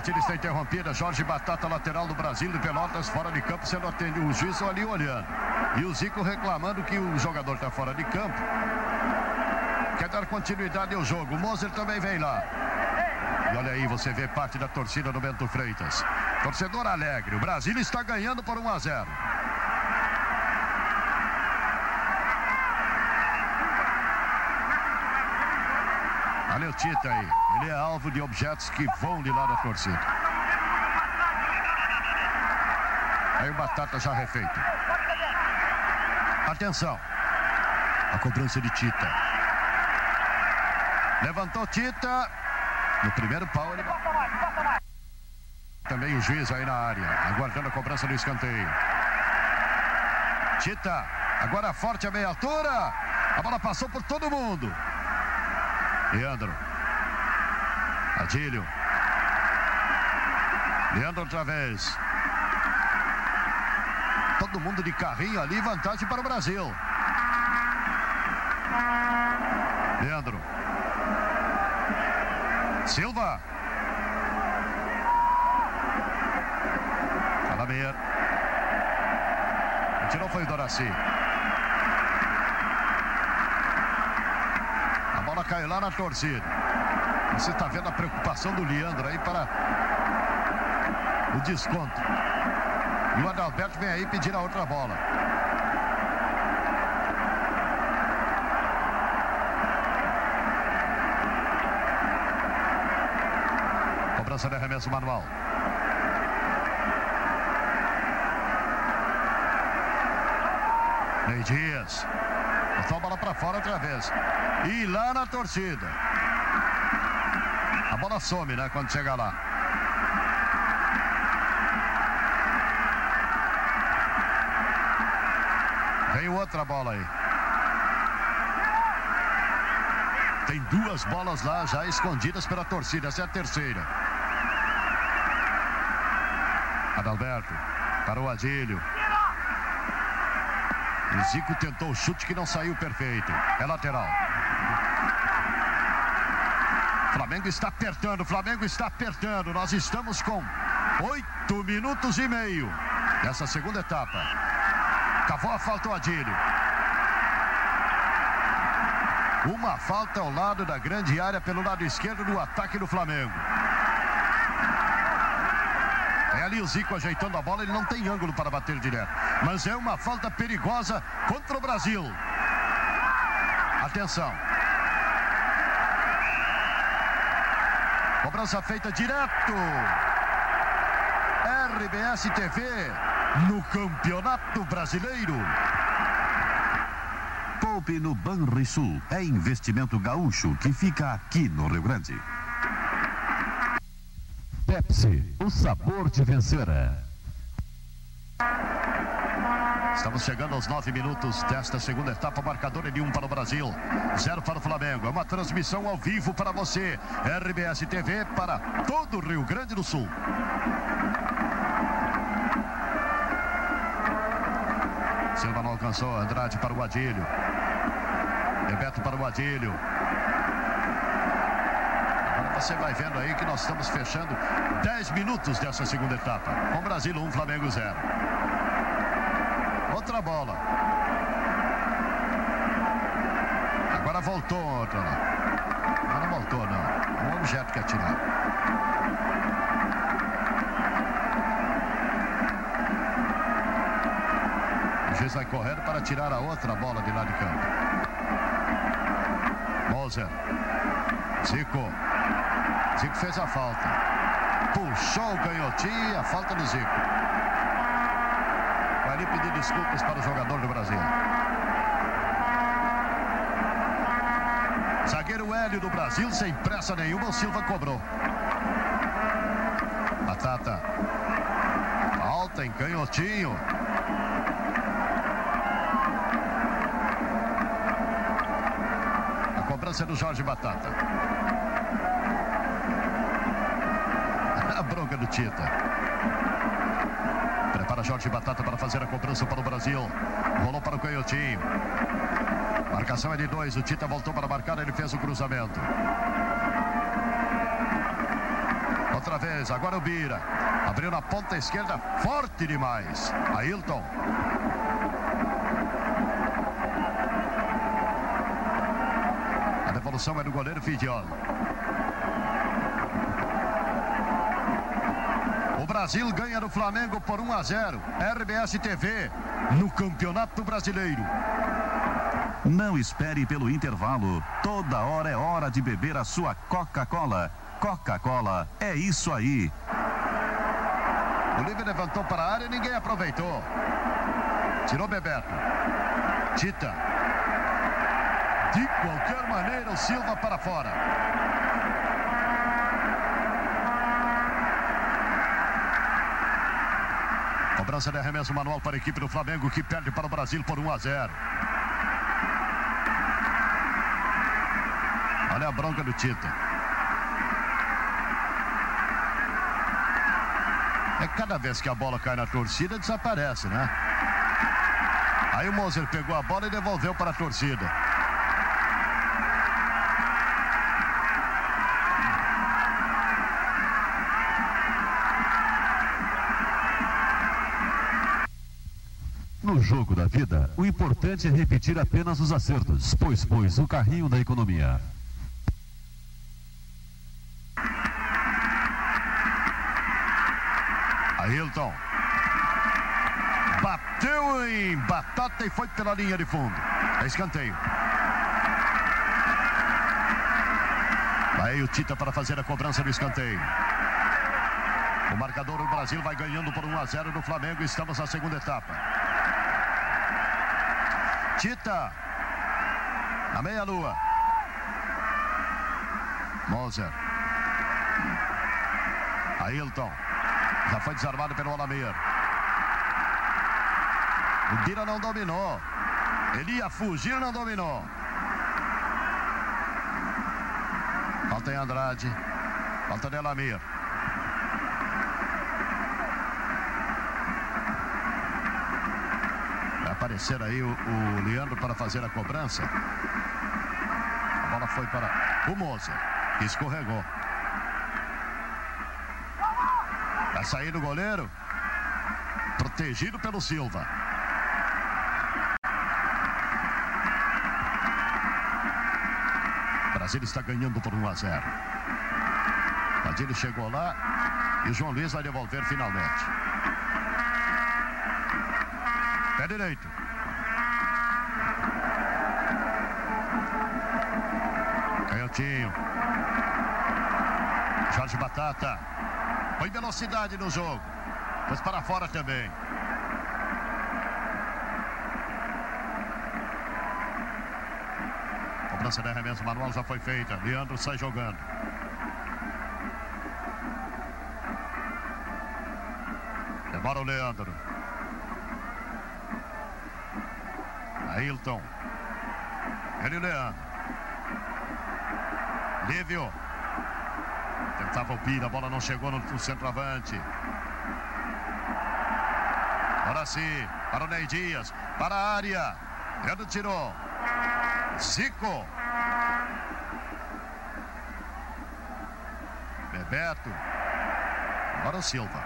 Partida está interrompida. Jorge Batata, lateral do Brasil de Pelotas, fora de campo, sendo atendido. O juiz ali olhando. E o Zico reclamando que o jogador está fora de campo. Quer dar continuidade ao jogo. O Moser também vem lá. E olha aí, você vê parte da torcida do Bento Freitas. Torcedor alegre. O Brasil está ganhando por 1 a 0. Tita aí. Ele é alvo de objetos que vão de lá da torcida. Aí o Batata já refeito. Atenção. A cobrança de Tita. Levantou Tita. No primeiro pau ele... Também o juiz aí na área. Aguardando a cobrança do escanteio. Tita. Agora forte a meia altura. A bola passou por todo mundo. Leandro. Adílio. Leandro outra vez. Todo mundo de carrinho ali, vantagem para o Brasil. Leandro. Silva. Calamir. O tirou foi o Doraci. Bola caiu lá na torcida. Você está vendo a preocupação do Leandro aí para o desconto. E o Adalberto vem aí pedir a outra bola. Cobrança de arremesso manual. Ney Dias. Botou a bola para fora outra vez. E lá na torcida. A bola some, né? Quando chega lá. Vem outra bola aí. Tem duas bolas lá já escondidas pela torcida. Essa é a terceira. Adalberto para o Adílio. O Zico tentou o chute que não saiu perfeito. É lateral. Flamengo está apertando, Flamengo está apertando. Nós estamos com oito minutos e meio nessa segunda etapa. Cavou a falta o Adílio. Uma falta ao lado da grande área pelo lado esquerdo do ataque do Flamengo. Ali o Zico ajeitando a bola, ele não tem ângulo para bater direto. Mas é uma falta perigosa contra o Brasil. Atenção. Cobrança feita direto. RBS TV no Campeonato Brasileiro. Poupe no Banrisul. É investimento gaúcho que fica aqui no Rio Grande. Pepsi, o sabor de vencer. Estamos chegando aos nove minutos desta segunda etapa. Marcador de um para o Brasil, zero para o Flamengo. É uma transmissão ao vivo para você. RBS TV para todo o Rio Grande do Sul. Silva não alcançou. Andrade para o Adílio. Bebeto para o Adílio. Você vai vendo aí que nós estamos fechando 10 minutos dessa segunda etapa. Com Brasil 1, um, Flamengo 0. Outra bola. Agora voltou outra lá. Não, não voltou, não. Um objeto que atirar. O juiz vai correndo para tirar a outra bola de lá de campo. Moser. Zico. Zico fez a falta. Puxou o canhotinho e a falta do Zico. Vai ali pedir desculpas para o jogador do Brasil. Zagueiro Hélio do Brasil, sem pressa nenhuma, o Silva cobrou. Batata. Falta em canhotinho. A cobrança é do Jorge Batata. Bronca do Tita. Prepara Jorge Batata para fazer a cobrança para o Brasil. Rolou para o canhotinho. Marcação é de dois. O Tita voltou para marcar. Ele fez o cruzamento. Outra vez. Agora o Bira. Abriu na ponta esquerda. Forte demais. Ailton. A devolução é do goleiro Fidiol. Brasil ganha do Flamengo por 1 a 0. RBS TV no Campeonato Brasileiro. Não espere pelo intervalo. Toda hora é hora de beber a sua Coca-Cola. Coca-Cola é isso aí. O Livre levantou para a área e ninguém aproveitou. Tirou Bebeto. Tita. De qualquer maneira, o Silva para fora. Cobrança de arremesso manual para a equipe do Flamengo que perde para o Brasil por 1 a 0. Olha a bronca do Tita. É cada vez que a bola cai na torcida, desaparece, né? Aí o Moser pegou a bola e devolveu para a torcida. Jogo da vida, o importante é repetir apenas os acertos, pois pois o carrinho da economia. Ailton. Bateu em batata e foi pela linha de fundo. É escanteio. Aí o Tita para fazer a cobrança do escanteio. O marcador do Brasil vai ganhando por 1 a 0 no Flamengo. Estamos na segunda etapa. Tita. Na meia-lua. Moser. Ailton. Já foi desarmado pelo Alamir. O Bira não dominou. Ele ia fugir, não dominou. Falta em Andrade. Falta de Alamir. Aparecer aí o, o Leandro para fazer a cobrança. A bola foi para o Moser, que escorregou. Vai sair do goleiro. Protegido pelo Silva. Brasil está ganhando por 1 a 0. Padilha chegou lá e o João Luiz vai devolver finalmente. Pé direito. Canhotinho. Jorge Batata. Põe velocidade no jogo. Pois para fora também. Cobrança de arremesso manual já foi feita. Leandro sai jogando. Demora o Leandro. Ailton. Ele o Leandro. Lívio. Tentava o Pira, a bola não chegou no, no centroavante. Agora sim, para o Ney Dias, para a área. Leandro tirou. Zico. Bebeto. Agora o Silva.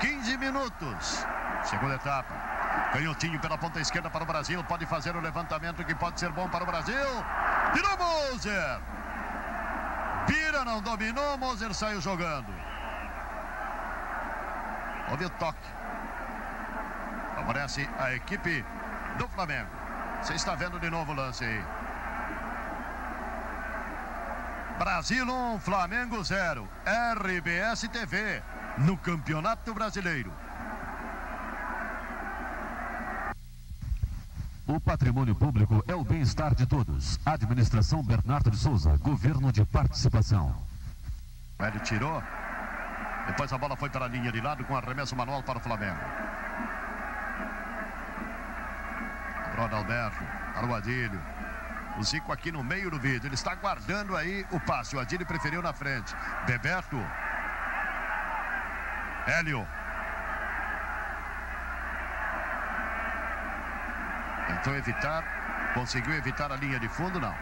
15 minutos. Segunda etapa. Canhotinho pela ponta esquerda para o Brasil. Pode fazer o levantamento que pode ser bom para o Brasil. Tirou Moser. Pira não dominou. Moser saiu jogando. Houve o toque. Favorece a equipe do Flamengo. Você está vendo de novo o lance aí. Brasil 1, Flamengo 0. RBS TV no Campeonato Brasileiro. Patrimônio público é o bem-estar de todos. Administração Bernardo de Souza, governo de participação. Hélio tirou. Depois a bola foi para a linha de lado com arremesso manual para o Flamengo. Bruno Alberto, para o Zico aqui no meio do vídeo. Ele está guardando aí o passe. O Adílio preferiu na frente. Beberto. Hélio. Tentou evitar. Conseguiu evitar a linha de fundo, não.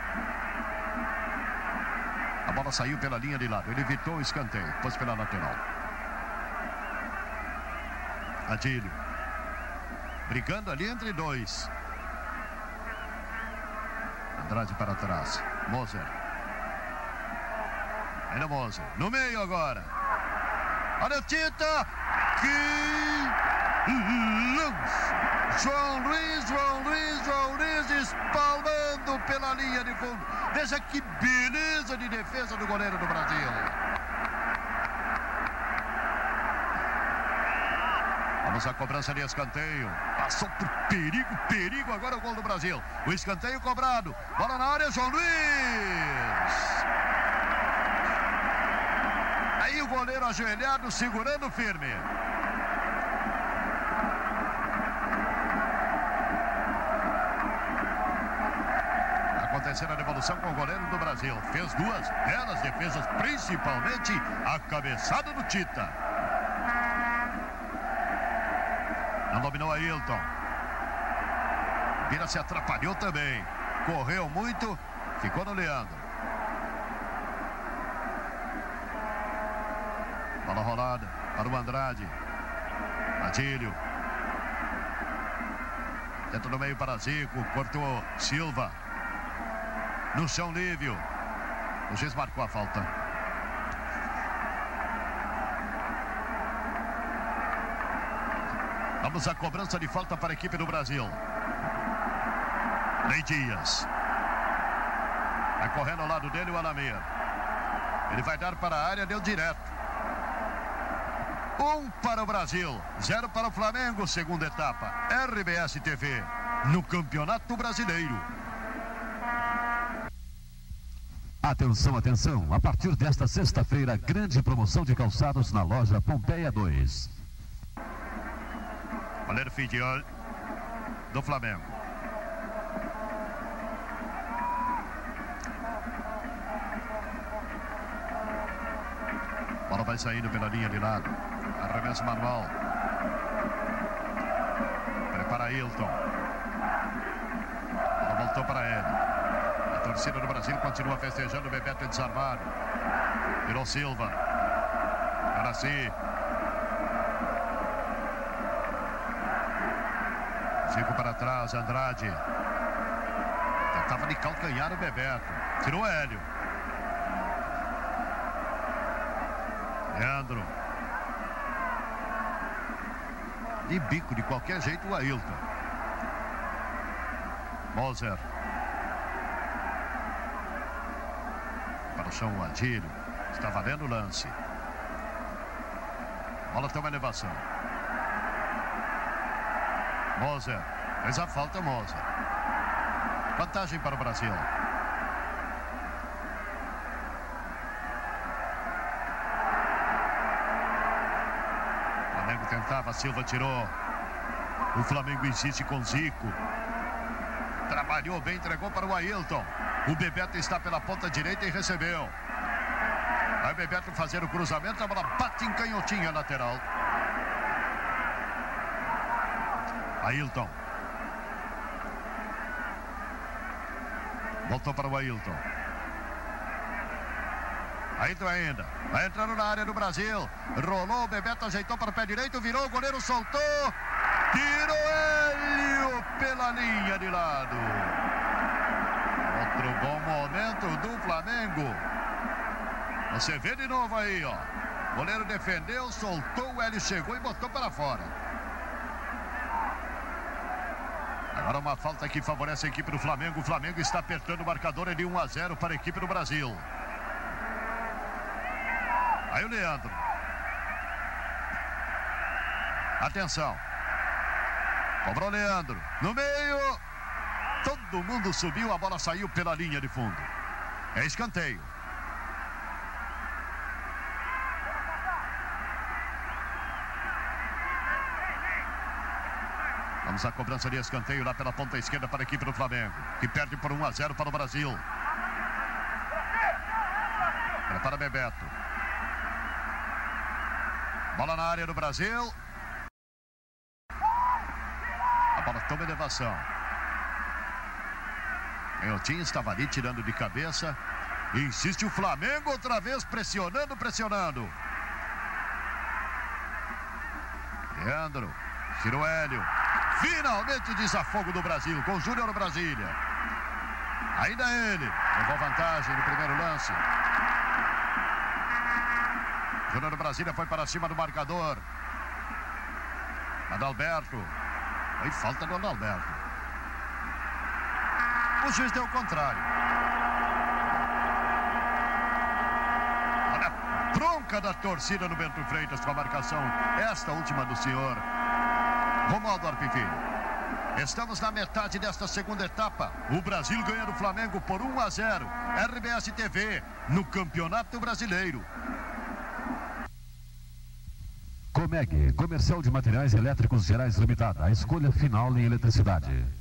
A bola saiu pela linha de lado. Ele evitou o escanteio. Pôs pela lateral. Adílio. Brigando ali entre dois. Andrade para trás. Moser. Ainda Moser. No meio agora. Olha o Tita. Que lance. João Luiz, João Luiz, espalmando pela linha de fundo. Veja que beleza de defesa do goleiro do Brasil. Vamos à cobrança de escanteio. Passou por perigo, perigo. Agora o gol do Brasil. O escanteio cobrado. Bola na área, João Luiz. Aí o goleiro ajoelhado, segurando firme. Acontecendo a devolução com o goleiro do Brasil. Fez duas belas defesas, principalmente a cabeçada do Tita. Não dominou Ailton. Pira se atrapalhou também. Correu muito. Ficou no Leandro. Bola rolada para o Andrade. Atílio. Dentro do meio para Zico. Cortou Silva. No chão, Lívio. O juiz marcou a falta. Vamos à cobrança de falta para a equipe do Brasil. Ney Dias. Vai correndo ao lado dele o Alamir. Ele vai dar para a área, deu direto. Um para o Brasil, zero para o Flamengo, segunda etapa. RBS TV, no Campeonato Brasileiro. Atenção, atenção. A partir desta sexta-feira, grande promoção de calçados na loja Pompeia 2. Goleiro Fidiol do Flamengo. Bola vai saindo pela linha de lado. Arremesso manual. Prepara Hilton. Bola voltou para ele. Torcida do Brasil continua festejando. O Bebeto é desarmado. Virou Silva. Agora sim. Zico para trás, Andrade. Tentava de calcanhar o Bebeto. Tirou Hélio. Leandro. De bico, de qualquer jeito, o Ailton. Moser. Para o chão, o Adílio. Está valendo o lance. Bola tem uma elevação. Moser. Fez a falta, Moser. Vantagem para o Brasil. O Flamengo tentava, Silva tirou. O Flamengo insiste com Zico. Trabalhou bem, entregou para o Ailton. O Bebeto está pela ponta direita e recebeu. Vai Bebeto fazer o cruzamento, a bola bate em canhotinha lateral. Ailton. Voltou para o Ailton. Ailton ainda. Vai entrando na área do Brasil. Rolou, o Bebeto ajeitou para o pé direito, virou, o goleiro soltou. Tirou Hélio pela linha de lado. Outro bom momento do Flamengo. Você vê de novo aí, ó. O goleiro defendeu, soltou, o Hélio chegou e botou para fora. Agora uma falta que favorece a equipe do Flamengo. O Flamengo está apertando o marcador de 1 a 0 para a equipe do Brasil. Aí o Leandro. Atenção. Cobrou o Leandro. No meio. Todo mundo subiu, a bola saiu pela linha de fundo. É escanteio. Vamos à cobrança de escanteio lá pela ponta esquerda para a equipe do Flamengo, que perde por 1 a 0 para o Brasil. Prepara Bebeto. Bola na área do Brasil. A bola toma elevação. Canhotinho estava ali tirando de cabeça. Insiste o Flamengo outra vez, pressionando, pressionando. Leandro. Tirou Hélio. Finalmente desafogo do Brasil com Júnior Brasília. Ainda ele. Levou vantagem no primeiro lance. Júnior Brasília foi para cima do marcador. Adalberto. Foi falta do Adalberto. O juiz deu o contrário. Olha a bronca da torcida no Bento Freitas com a marcação. Esta última do senhor Romualdo Arpifilho. Estamos na metade desta segunda etapa. O Brasil ganha do Flamengo por 1 a 0. RBS TV no Campeonato Brasileiro. Comeg, Comercial de Materiais Elétricos Gerais Limitada. A escolha final em eletricidade.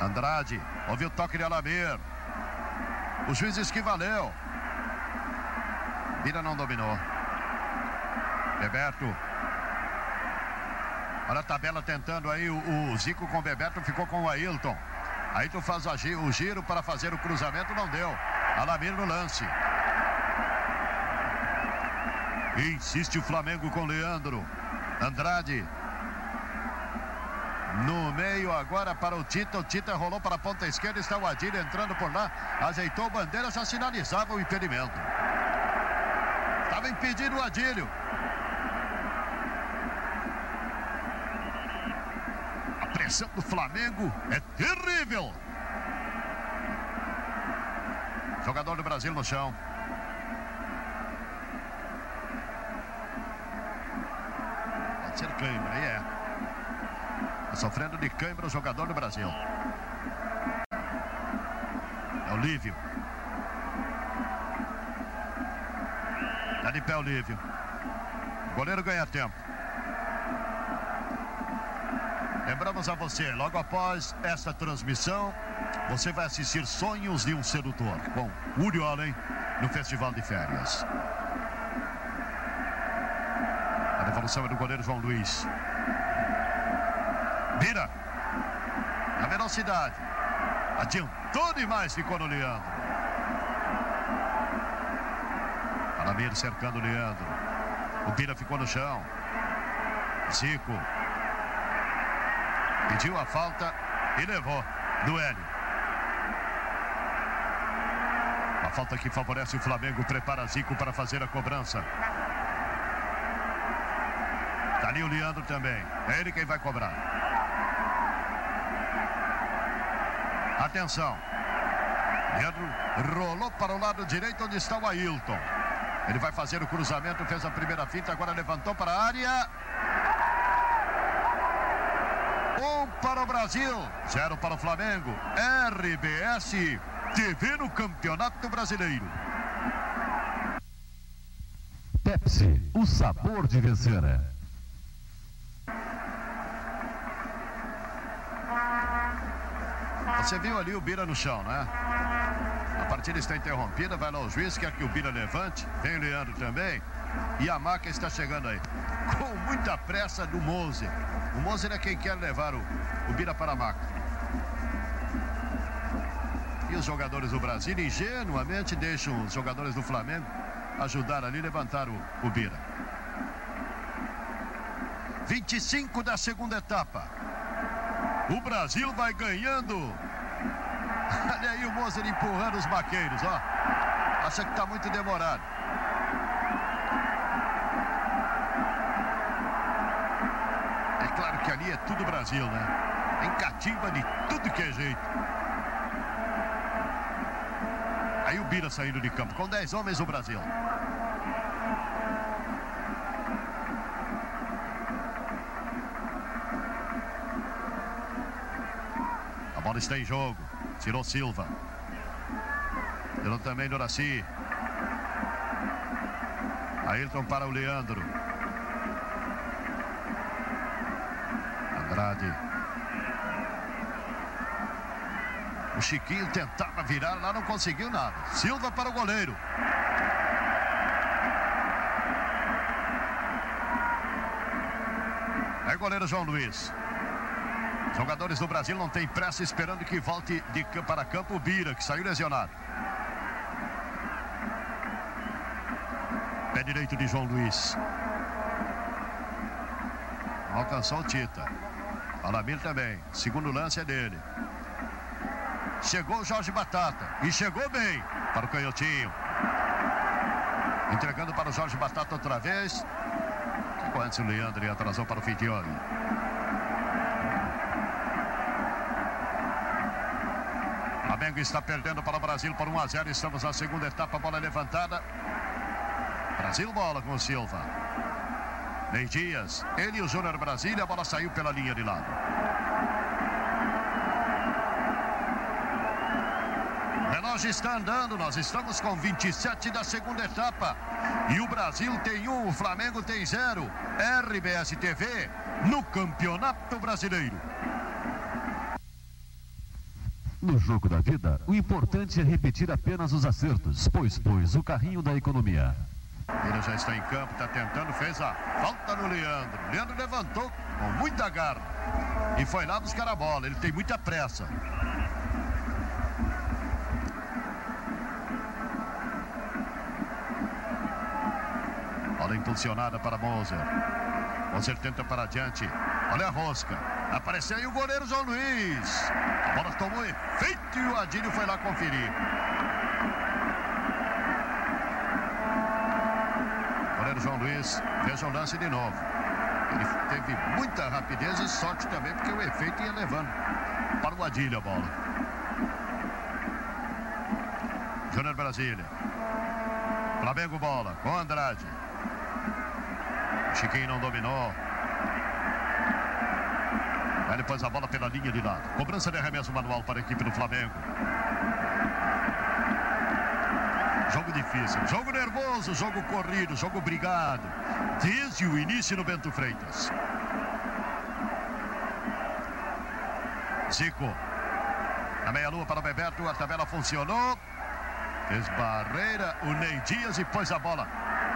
Andrade, houve o toque de Alamir. O juiz disse que valeu. Vira não dominou. Bebeto. Olha a tabela tentando aí. O, o Zico com o Bebeto ficou com o Ailton. Ailton faz o giro para fazer o cruzamento, não deu. Alamir no lance. Insiste o Flamengo com Leandro. Andrade. No meio agora para o Tita. O Tita rolou para a ponta esquerda. Está o Adílio entrando por lá. Ajeitou bandeira, já sinalizava o impedimento. Estava impedido o Adílio. A pressão do Flamengo é terrível. Jogador do Brasil no chão. Pode ser cãibra, aí é. Sofrendo de cãibra o jogador do Brasil. É o Lívio. Tá de pé o Lívio. O goleiro ganha tempo. Lembramos a você, logo após esta transmissão, você vai assistir Sonhos de um Sedutor com Woody Allen no Festival de Férias. A devolução é do goleiro João Luiz. Vira. Na velocidade. Adiantou demais, ficou no Leandro. Alamir cercando o Leandro. O Bira ficou no chão. Zico. Pediu a falta e levou. Duélio. A falta que favorece o Flamengo. Prepara Zico para fazer a cobrança. Tá ali o Leandro também. É ele quem vai cobrar. Atenção. Leandro rolou para o lado direito onde está o Ailton. Ele vai fazer o cruzamento, fez a primeira fita, agora levantou para a área. Um para o Brasil, zero para o Flamengo. RBS TV no Campeonato Brasileiro. Pepsi, o sabor de vencer. Você viu ali o Bira no chão, né? A partida está interrompida, vai lá o juiz, quer que o Bira levante. Vem o Leandro também. E a maca está chegando aí. Com muita pressa do Moser. O Moser é quem quer levar o, o Bira para a maca. E os jogadores do Brasil ingenuamente deixam os jogadores do Flamengo ajudar ali levantar o, o Bira. 25 da segunda etapa. O Brasil vai ganhando. Olha aí o Moser empurrando os maqueiros, ó. Acha que está muito demorado. É claro que ali é tudo Brasil, né? Tem catimba de tudo que é jeito. Aí o Bira saindo de campo com 10 homens o Brasil. A bola está em jogo. Tirou Silva. Tirou também Doraci. Ayrton para o Leandro. Andrade. O Chiquinho tentava virar lá, não conseguiu nada. Silva para o goleiro. É goleiro João Luiz. Jogadores do Brasil não têm pressa esperando que volte de para campo o Bira, que saiu lesionado. Pé direito de João Luiz. Alcançou o Tita. Alamir também. Segundo lance é dele. Chegou o Jorge Batata. E chegou bem para o Canhotinho. Entregando para o Jorge Batata outra vez. Ficou antes o Leandro e atrasou para o Fitione. Flamengo está perdendo para o Brasil por 1 a 0. Estamos na segunda etapa, bola levantada. Brasil bola com o Silva. Ney Dias, ele e o Júnior Brasília, a bola saiu pela linha de lado. O relógio está andando, nós estamos com 27 da segunda etapa. E o Brasil tem um, o Flamengo tem zero. RBS TV no Campeonato Brasileiro. No jogo da vida, o importante é repetir apenas os acertos, pois pois o carrinho da economia. Ele já está em campo, está tentando, fez a falta no Leandro. Leandro levantou com muita garra e foi lá buscar a bola. Ele tem muita pressa. Bola impulsionada para Moser. Moser tenta para adiante. Olha a rosca. Apareceu aí o goleiro João Luiz. A bola tomou efeito e o Adílio foi lá conferir. Goleiro João Luiz fez o lance de novo. Ele teve muita rapidez e sorte também, porque o efeito ia levando para o Adílio a bola. Júnior Brasília. Flamengo bola com Andrade. Chiquinho não dominou. Aí depois a bola pela linha de lado. Cobrança de arremesso manual para a equipe do Flamengo. Jogo difícil, jogo nervoso, jogo corrido, jogo brigado. Desde o início no Bento Freitas. Zico. A meia-lua para o Bebeto, a tabela funcionou. Fez barreira o Ney Dias e pôs a bola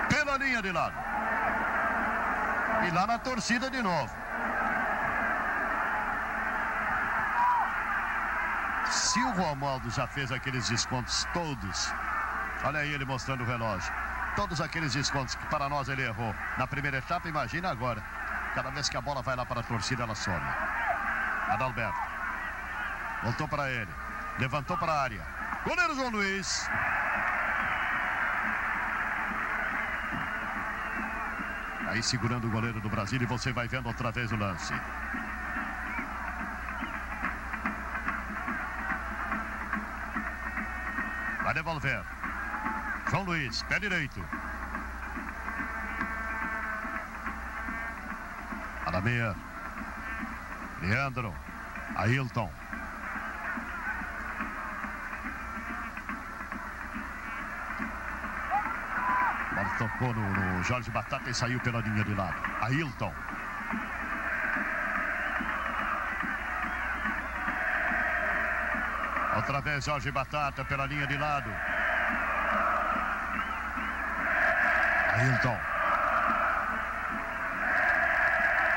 pela linha de lado. E lá na torcida de novo. Se o Romualdo já fez aqueles descontos todos, olha aí ele mostrando o relógio. Todos aqueles descontos que para nós ele errou na primeira etapa, imagina agora. Cada vez que a bola vai lá para a torcida, ela some. Adalberto. Voltou para ele. Levantou para a área. Goleiro João Luiz. Aí segurando o goleiro do Brasil e você vai vendo outra vez o lance. A devolver. João Luiz, pé direito. Para meia. Leandro. Ailton. Bola tocou no, no Jorge Batata e saiu pela linha de lado. Ailton. Outra vez Jorge Batata pela linha de lado. Ailton.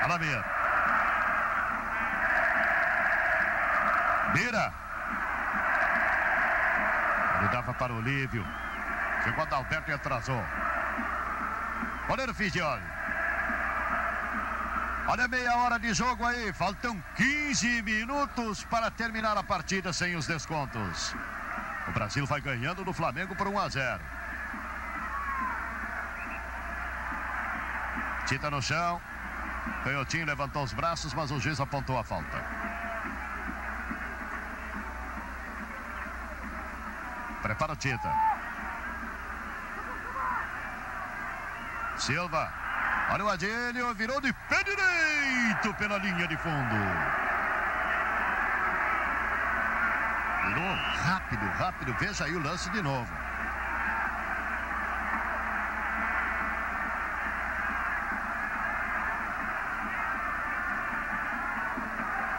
Alamir. Bira. Ele dava para o Olívio. Chegou Adalberto e atrasou. Goleiro Figioli. Olha meia hora de jogo aí. Faltam 15 minutos para terminar a partida sem os descontos. O Brasil vai ganhando do Flamengo por 1 a 0. Tita no chão. Canhotinho levantou os braços, mas o juiz apontou a falta. Prepara o Tita. Silva. Olha o Adílio, virou de pé direito pela linha de fundo. Virou rápido, rápido. Veja aí o lance de novo.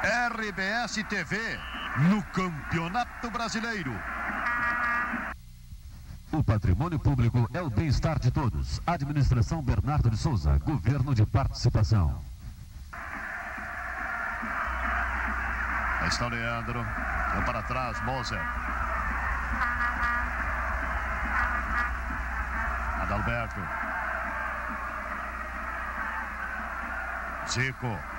RBS TV no Campeonato Brasileiro. O patrimônio público é o bem-estar de todos. Administração Bernardo de Souza, Governo de Participação. Aí está o Leandro. Deu para trás, Moser. Adalberto. Zico.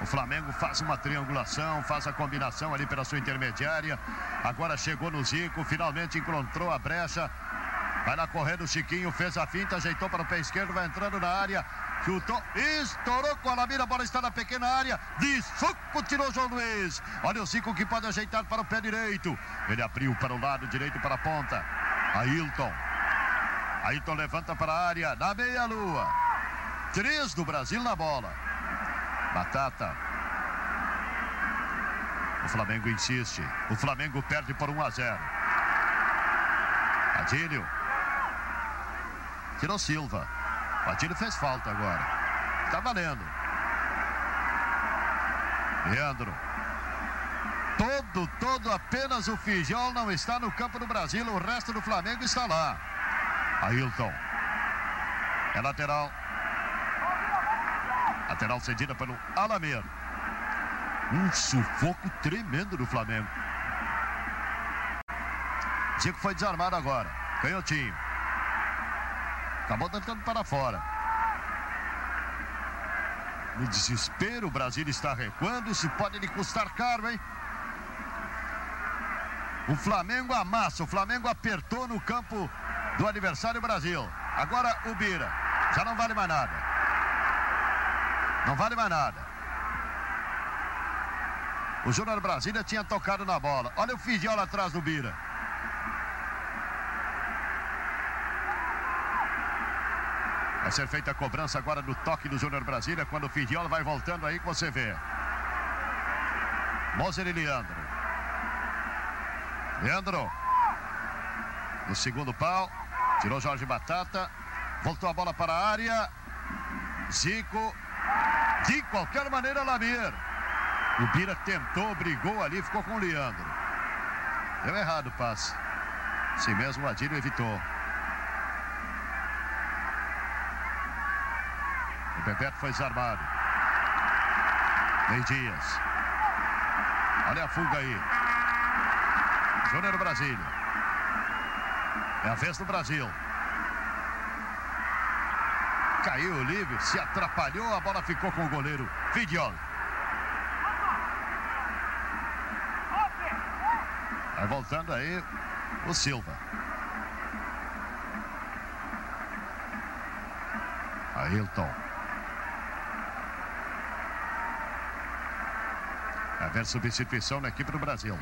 O Flamengo faz uma triangulação, faz a combinação ali pela sua intermediária. Agora chegou no Zico, finalmente encontrou a brecha. Vai lá correndo o Chiquinho, fez a finta, ajeitou para o pé esquerdo, vai entrando na área. Chutou, estourou com a Lamira, a bola está na pequena área. De suco tirou João Luiz. Olha o Zico que pode ajeitar para o pé direito. Ele abriu para o lado direito, para a ponta. Ailton. Ailton levanta para a área, na meia-lua. Três do Brasil na bola. Batata. O Flamengo insiste. O Flamengo perde por 1 a 0. Adílio. Tirou Silva. O Adílio fez falta agora. Está valendo. Leandro. Todo, todo, apenas o Fijol não está no campo do Brasil. O resto do Flamengo está lá. Ailton. É lateral. Lateral cedida pelo Alamir. Um sufoco tremendo do Flamengo. Zico foi desarmado agora. Canhotinho. Acabou tentando para fora. No desespero, o Brasil está recuando. Isso pode lhe custar caro, hein? O Flamengo amassa. O Flamengo apertou no campo do adversário Brasil. Agora o Bira. Já não vale mais nada. Não vale mais nada. O Júnior Brasília tinha tocado na bola. Olha o Fidiola atrás do Bira. Vai ser feita a cobrança agora do toque do Júnior Brasília. Quando o Fidiola vai voltando aí que você vê. Moser e Leandro. Leandro. No segundo pau. Tirou Jorge Batata. Voltou a bola para a área. Zico. De qualquer maneira, Lamir. O Bira tentou, brigou ali, ficou com o Leandro. Deu errado o passe. Assim mesmo o Adílio evitou. O Bebeto foi desarmado. Ney Dias. Olha a fuga aí. Júnior Brasília. É a vez do Brasil. Caiu Lívio, se atrapalhou, a bola ficou com o goleiro Fidioli. Vai voltando aí o Silva. Ailton. Haver substituição na equipe do Brasil.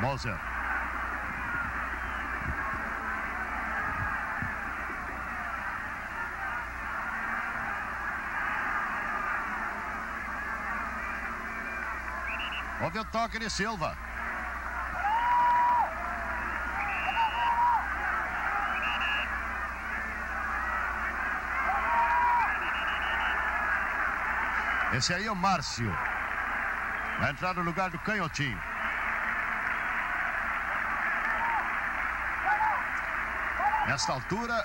Moser. Houve o toque de Silva. Esse aí é o Márcio. Vai entrar no lugar do Canhotinho. Nesta altura,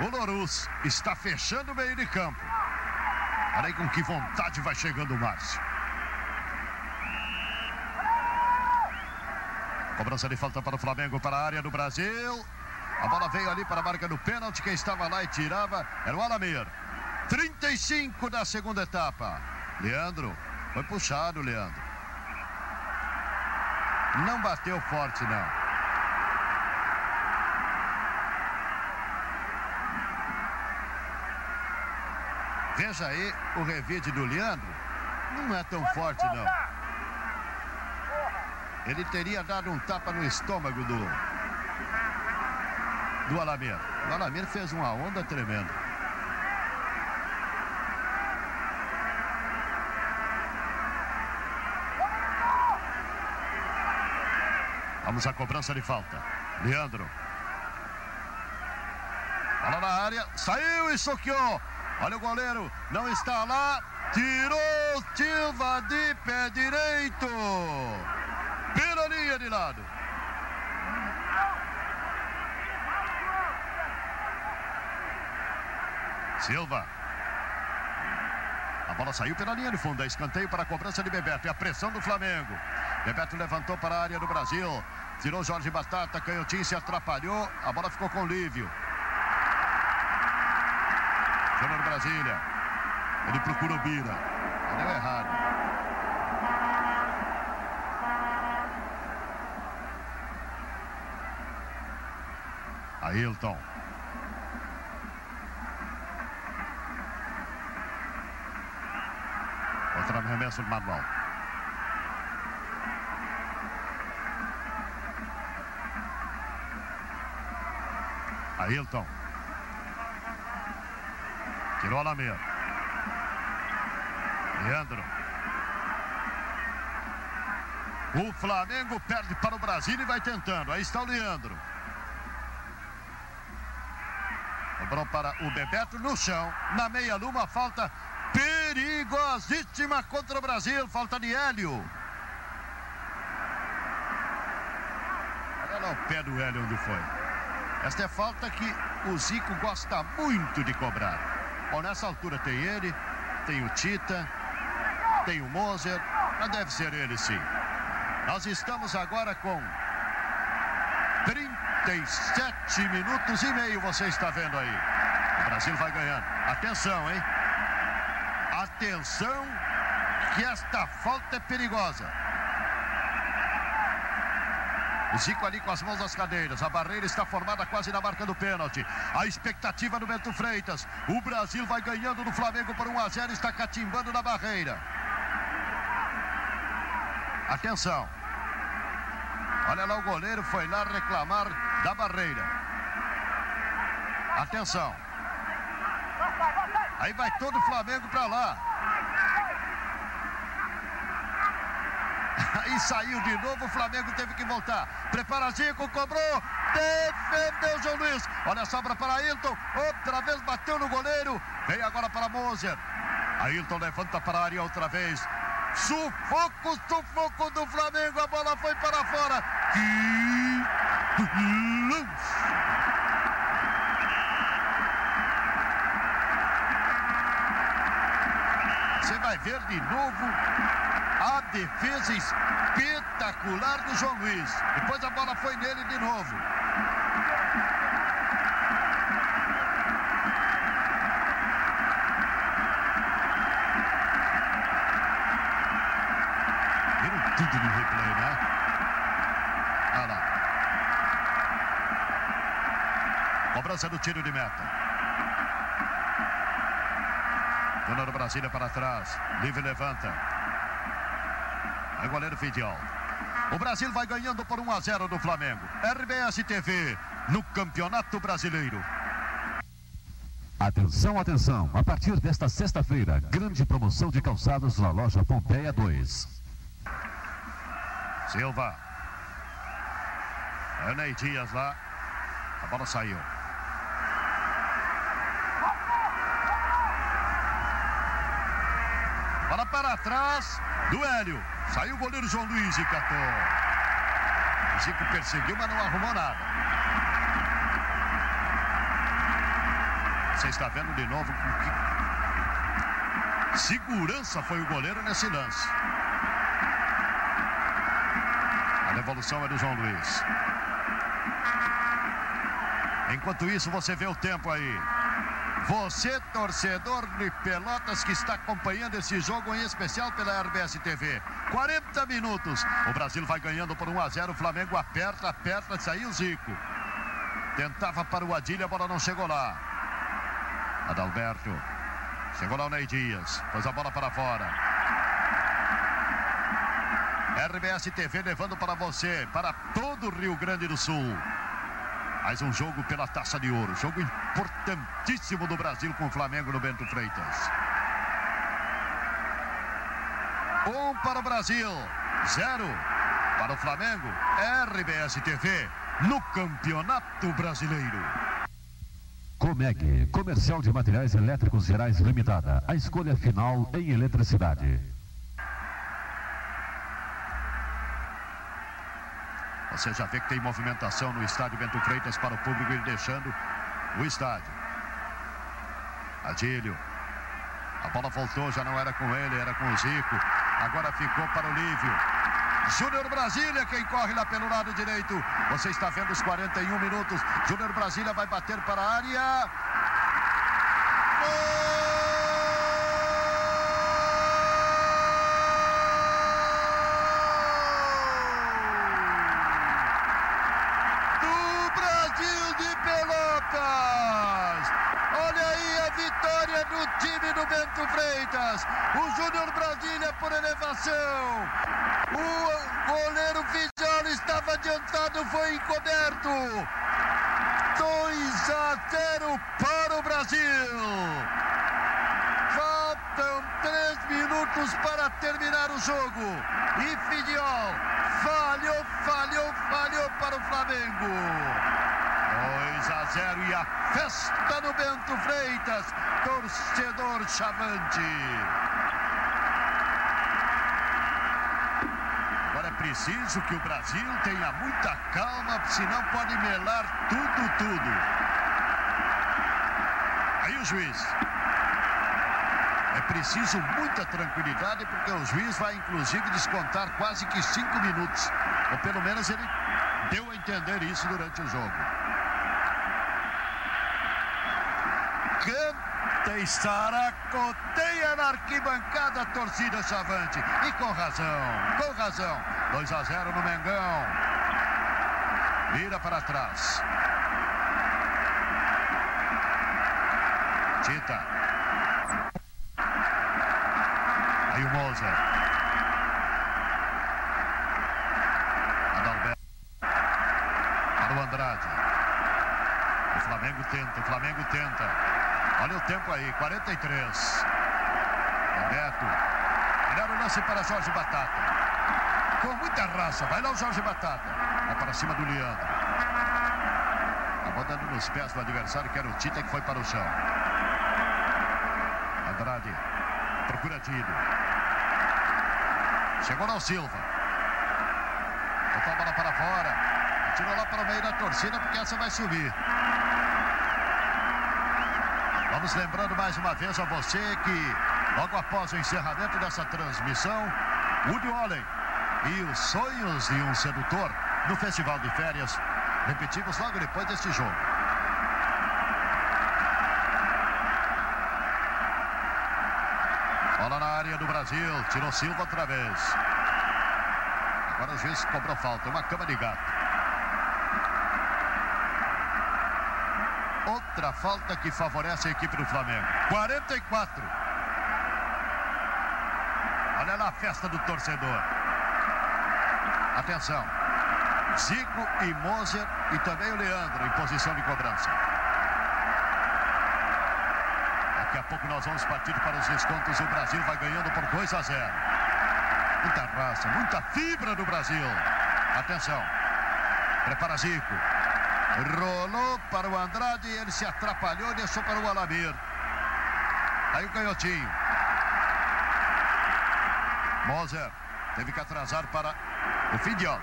o Lorus está fechando o meio de campo. Olha aí com que vontade vai chegando o Márcio. Cobrança de falta para o Flamengo, para a área do Brasil. A bola veio ali para a marca do pênalti. Quem estava lá e tirava era o Alamir. 35 da segunda etapa. Leandro, foi puxado, Leandro. Não bateu forte, não. Veja aí o revide do Leandro. Não é tão forte, não. Ele teria dado um tapa no estômago do, do Alamir. O Alamir fez uma onda tremenda. Vamos à cobrança de falta. Leandro. Bola na área. Saiu e soqueou. Olha o goleiro. Não está lá. Tirou Silva de pé direito. Pela linha de lado. Silva. A bola saiu pela linha de fundo. É escanteio para a cobrança de Bebeto. E a pressão do Flamengo. Bebeto levantou para a área do Brasil. Tirou Jorge Batata, Canhotinho se atrapalhou. A bola ficou com Lívio. Júnior Brasília. Ele procura o Bira. Deu errado. Ailton. Outra arremesso do manual. Ailton. Tirou a Lamir. Leandro. O Flamengo perde para o Brasil e vai tentando. Aí está o Leandro. Cobrou para o Bebeto no chão. Na meia-lua, falta perigosíssima contra o Brasil. Falta de Hélio. Olha lá o pé do Hélio onde foi. Esta é falta que o Zico gosta muito de cobrar. Bom, nessa altura tem ele, tem o Tita, tem o Moser, mas deve ser ele sim. Nós estamos agora com 37 minutos e meio, você está vendo aí. O Brasil vai ganhando. Atenção, hein? Atenção que esta falta é perigosa. O Zico ali com as mãos nas cadeiras. A barreira está formada quase na marca do pênalti. A expectativa do Bento Freitas. O Brasil vai ganhando do Flamengo por 1 a 0. Está catimbando na barreira. Atenção. Olha lá o goleiro foi lá reclamar da barreira. Atenção. Aí vai todo o Flamengo para lá. Aí saiu de novo, o Flamengo teve que voltar. Prepara Zico, cobrou, defendeu João Luiz. Olha a sobra para Ailton, outra vez bateu no goleiro. Vem agora para Moser. Ailton levanta para a área outra vez. Sufoco, sufoco do Flamengo. A bola foi para fora. Que! Você vai ver de novo a defesa espetacular do João Luiz. Depois a bola foi nele de novo. Viram tudo no replay, né? Olha lá. Cobrança do tiro de meta. Dona do Brasília para trás. Livre levanta. É goleiro Fidial. O Brasil vai ganhando por 1 a 0 do Flamengo. RBS TV no Campeonato Brasileiro. Atenção, atenção. A partir desta sexta-feira, grande promoção de calçados na loja Pompeia 2. Silva. É o Ney Dias lá. A bola saiu. Para trás do Hélio. Saiu o goleiro João Luiz e catou. O Zico perseguiu, mas não arrumou nada. Você está vendo de novo com que segurança foi o goleiro nesse lance. A devolução é do João Luiz. Enquanto isso, você vê o tempo aí. Você, torcedor de Pelotas, que está acompanhando esse jogo em especial pela RBS TV. 40 minutos. O Brasil vai ganhando por 1 a 0. O Flamengo aperta, aperta, saiu Zico. Tentava para o Adilha, a bola não chegou lá. Adalberto. Chegou lá o Ney Dias. Pôs a bola para fora. RBS TV levando para você, para todo o Rio Grande do Sul. Mais um jogo pela Taça de Ouro. Jogo importantíssimo do Brasil com o Flamengo no Bento Freitas. Um para o Brasil, zero para o Flamengo. RBS TV no Campeonato Brasileiro. Comeg, Comercial de Materiais Elétricos Gerais Limitada. A escolha final em eletricidade. Você já vê que tem movimentação no estádio Bento Freitas para o público ir deixando o estádio. Adílio. A bola voltou, já não era com ele, era com o Zico. Agora ficou para o Lívio. Júnior Brasília, quem corre lá pelo lado direito. Você está vendo os 41 minutos. Júnior Brasília vai bater para a área. Gol! do Brasil de Pelotas. Olha aí a vitória do time do Bento Freitas. O Júnior Brasília por elevação. O goleiro Fijolo estava adiantado, foi encoberto. 2 a 0 para o Brasil. Faltam três minutos para terminar o jogo. E Fidiol falhou, falhou, falhou para o Flamengo. 2 a 0 e a festa no Bento Freitas. Torcedor Chavante. Agora é preciso que o Brasil tenha muita calma, senão pode melar tudo, tudo. Aí o juiz. É preciso muita tranquilidade, porque o juiz vai, inclusive, descontar quase que cinco minutos. Ou pelo menos ele deu a entender isso durante o jogo. Canta e saracoteia na arquibancada a torcida chavante. E com razão, com razão. 2 a 0 no Mengão. Vira para trás. Tita. Aí o Moser. Adalberto. Para Andrade. O Flamengo tenta, o Flamengo tenta. Olha o tempo aí, 43. Roberto. Melhor o lance para Jorge Batata. Com muita raça. Vai lá o Jorge Batata. Vai para cima do Leandro. A bola dando nos pés do adversário, que era o Tita, que foi para o chão. Andrade. Procura Dílio. Chegou lá o Silva. Botou a bola para fora. Tirou lá para o meio da torcida, porque essa vai subir. Vamos lembrando mais uma vez a você que, logo após o encerramento dessa transmissão, Woody Allen e os sonhos de um sedutor no Festival de Férias, repetimos logo depois deste jogo. Bola na área do Brasil, tirou Silva outra vez. Agora o juiz cobrou falta, uma cama de gato. Outra falta que favorece a equipe do Flamengo. 44. Olha lá a festa do torcedor. Atenção. Zico e Moser e também o Leandro em posição de cobrança. Daqui a pouco nós vamos partir para os descontos. O Brasil vai ganhando por 2 a 0. Muita raça, muita fibra do Brasil. Atenção. Prepara Zico. Rolou para o Andrade, ele se atrapalhou e deixou para o Alamir. Aí o canhotinho. Moser teve que atrasar para o ano.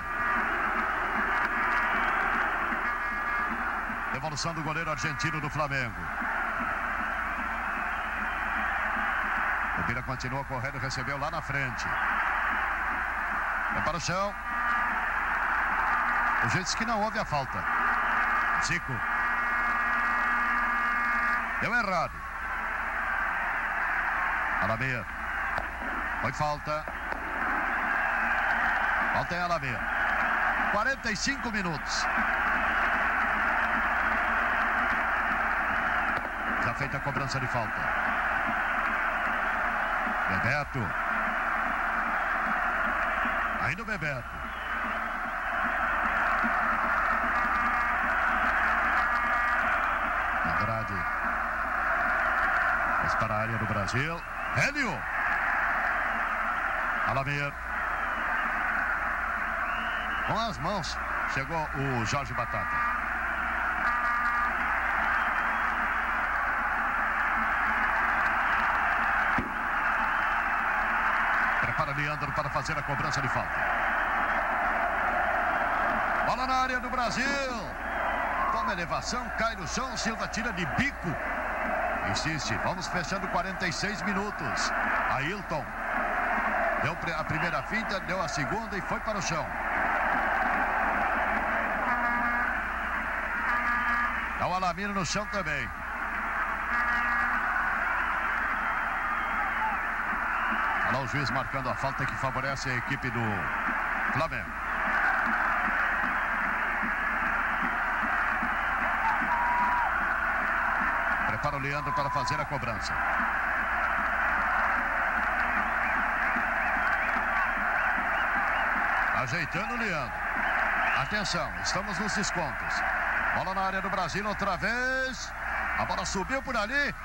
Devolução do goleiro argentino do Flamengo. O Bira continua correndo, recebeu lá na frente. É para o chão. O jeito que não houve a falta. Zico. Deu errado. Alamir. Foi falta. Falta em Alamir. 45 minutos. Já feita a cobrança de falta. Bebeto. Ainda o Bebeto. Andrade. Mas para a área do Brasil. Hélio. Alamir. Com as mãos. Chegou o Jorge Batata. Prepara Leandro para fazer a cobrança de falta. Bola na área do Brasil. Toma elevação, cai no chão. Silva tira de bico. Insiste. Vamos fechando 46 minutos. Ailton. Deu a primeira finta, deu a segunda e foi para o chão. Dá o Alamiro no chão também. Olha lá o juiz marcando a falta que favorece a equipe do Flamengo. Prepara o Leandro para fazer a cobrança. Ajeitando o Leandro. Atenção, estamos nos descontos. Bola na área do Brasil outra vez. A bola subiu por ali.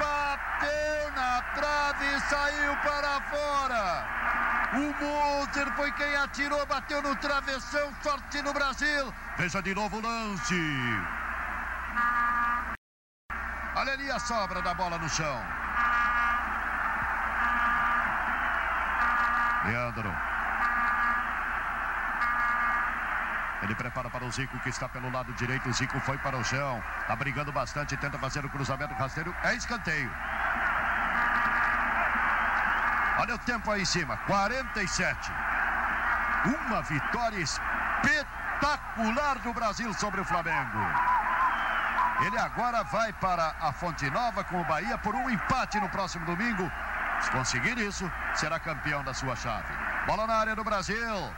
Bateu na trave e saiu para fora. O Moser foi quem atirou, bateu no travessão, sorte no Brasil. Veja de novo o lance. Olha ali sobra da bola no chão. Leandro. Ele prepara para o Zico que está pelo lado direito. O Zico foi para o chão. Está brigando bastante. Tenta fazer o cruzamento rasteiro. É escanteio. Olha o tempo aí em cima. 47. Uma vitória espetacular do Brasil sobre o Flamengo. Ele agora vai para a Fonte Nova com o Bahia por um empate no próximo domingo. Se conseguir isso, será campeão da sua chave. Bola na área do Brasil.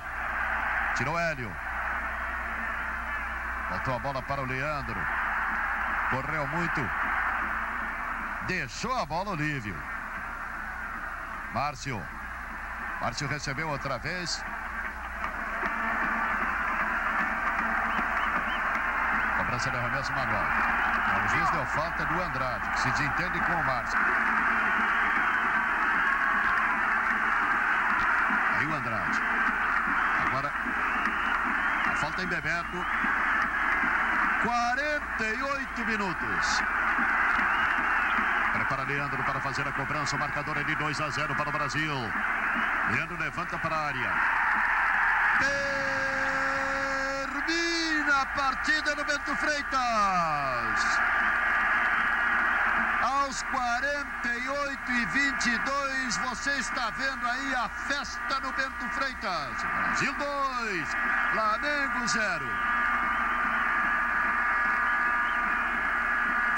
Tirou Hélio. Botou a bola para o Leandro. Correu muito. Deixou a bola Olívio. Márcio. Márcio recebeu outra vez. Cobrança de arremesso manual. O juiz deu falta do Andrade, que se desentende com o Márcio. Aí o Andrade. Agora, a falta em Bebeto. 48 minutos. Prepara Leandro para fazer a cobrança. O marcador é de 2 a 0 para o Brasil. Leandro levanta para a área. Termina a partida no Bento Freitas. Aos 48 e 22, você está vendo aí a festa no Bento Freitas. Brasil 2, Flamengo 0.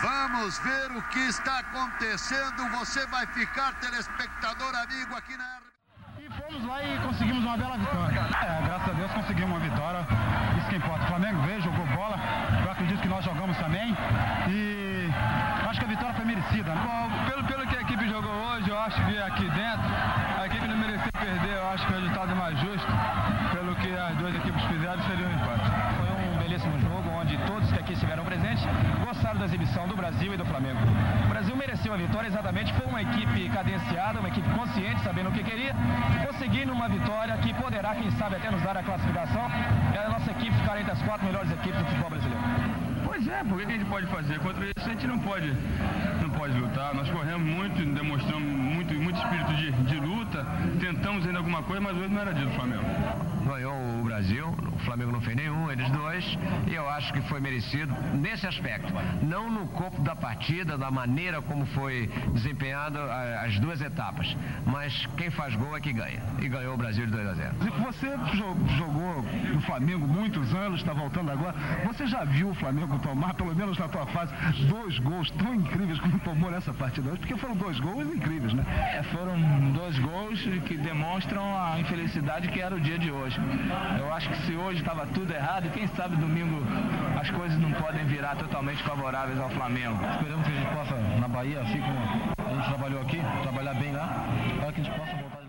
Vamos ver o que está acontecendo. Você vai ficar telespectador amigo aqui na fomos lá e conseguimos uma bela vitória. É, graças a Deus conseguimos uma vitória. Isso que importa. O Flamengo veio, jogou bola. Eu acredito que nós jogamos também. E acho que a vitória foi merecida. Né? Bom, pelo, pelo que a equipe jogou hoje, eu acho que aqui dentro, a equipe não mereceu perder. Eu acho que o resultado mais justo, pelo que as duas equipes fizeram, seria um empate. Foi um belíssimo jogo onde todos que aqui estiveram presentes gostaram da exibição do Brasil e do Flamengo. O Brasil mereceu a vitória exatamente foi uma equipe cadenciada, uma equipe consciente, sabendo o que queria, conseguindo uma vitória que poderá, quem sabe, até nos dar a classificação. É a nossa equipe ficar entre as quatro melhores equipes do futebol brasileiro. Pois é, por que a gente pode fazer? Contra isso a gente não pode, não pode lutar. Nós corremos muito, demonstramos muito, muito espírito de, de luta, tentamos ainda alguma coisa, mas hoje não era dia do Flamengo. Ganhou o Brasil, Flamengo não fez nenhum, eles dois, e eu acho que foi merecido nesse aspecto. Não no corpo da partida, da maneira como foi desempenhado as duas etapas, mas quem faz gol é que ganha. E ganhou o Brasil de 2 a 0. Você jogou no Flamengo muitos anos, está voltando agora. Você já viu o Flamengo tomar, pelo menos na tua fase, dois gols tão incríveis como tomou nessa partida hoje? Porque foram dois gols incríveis, né? É, foram dois gols que demonstram a infelicidade que era o dia de hoje. Eu acho que se hoje estava tudo errado, quem sabe domingo as coisas não podem virar totalmente favoráveis ao Flamengo. Esperamos que a gente possa, na Bahia, assim como a gente trabalhou aqui, trabalhar bem lá, para que a gente possa voltar.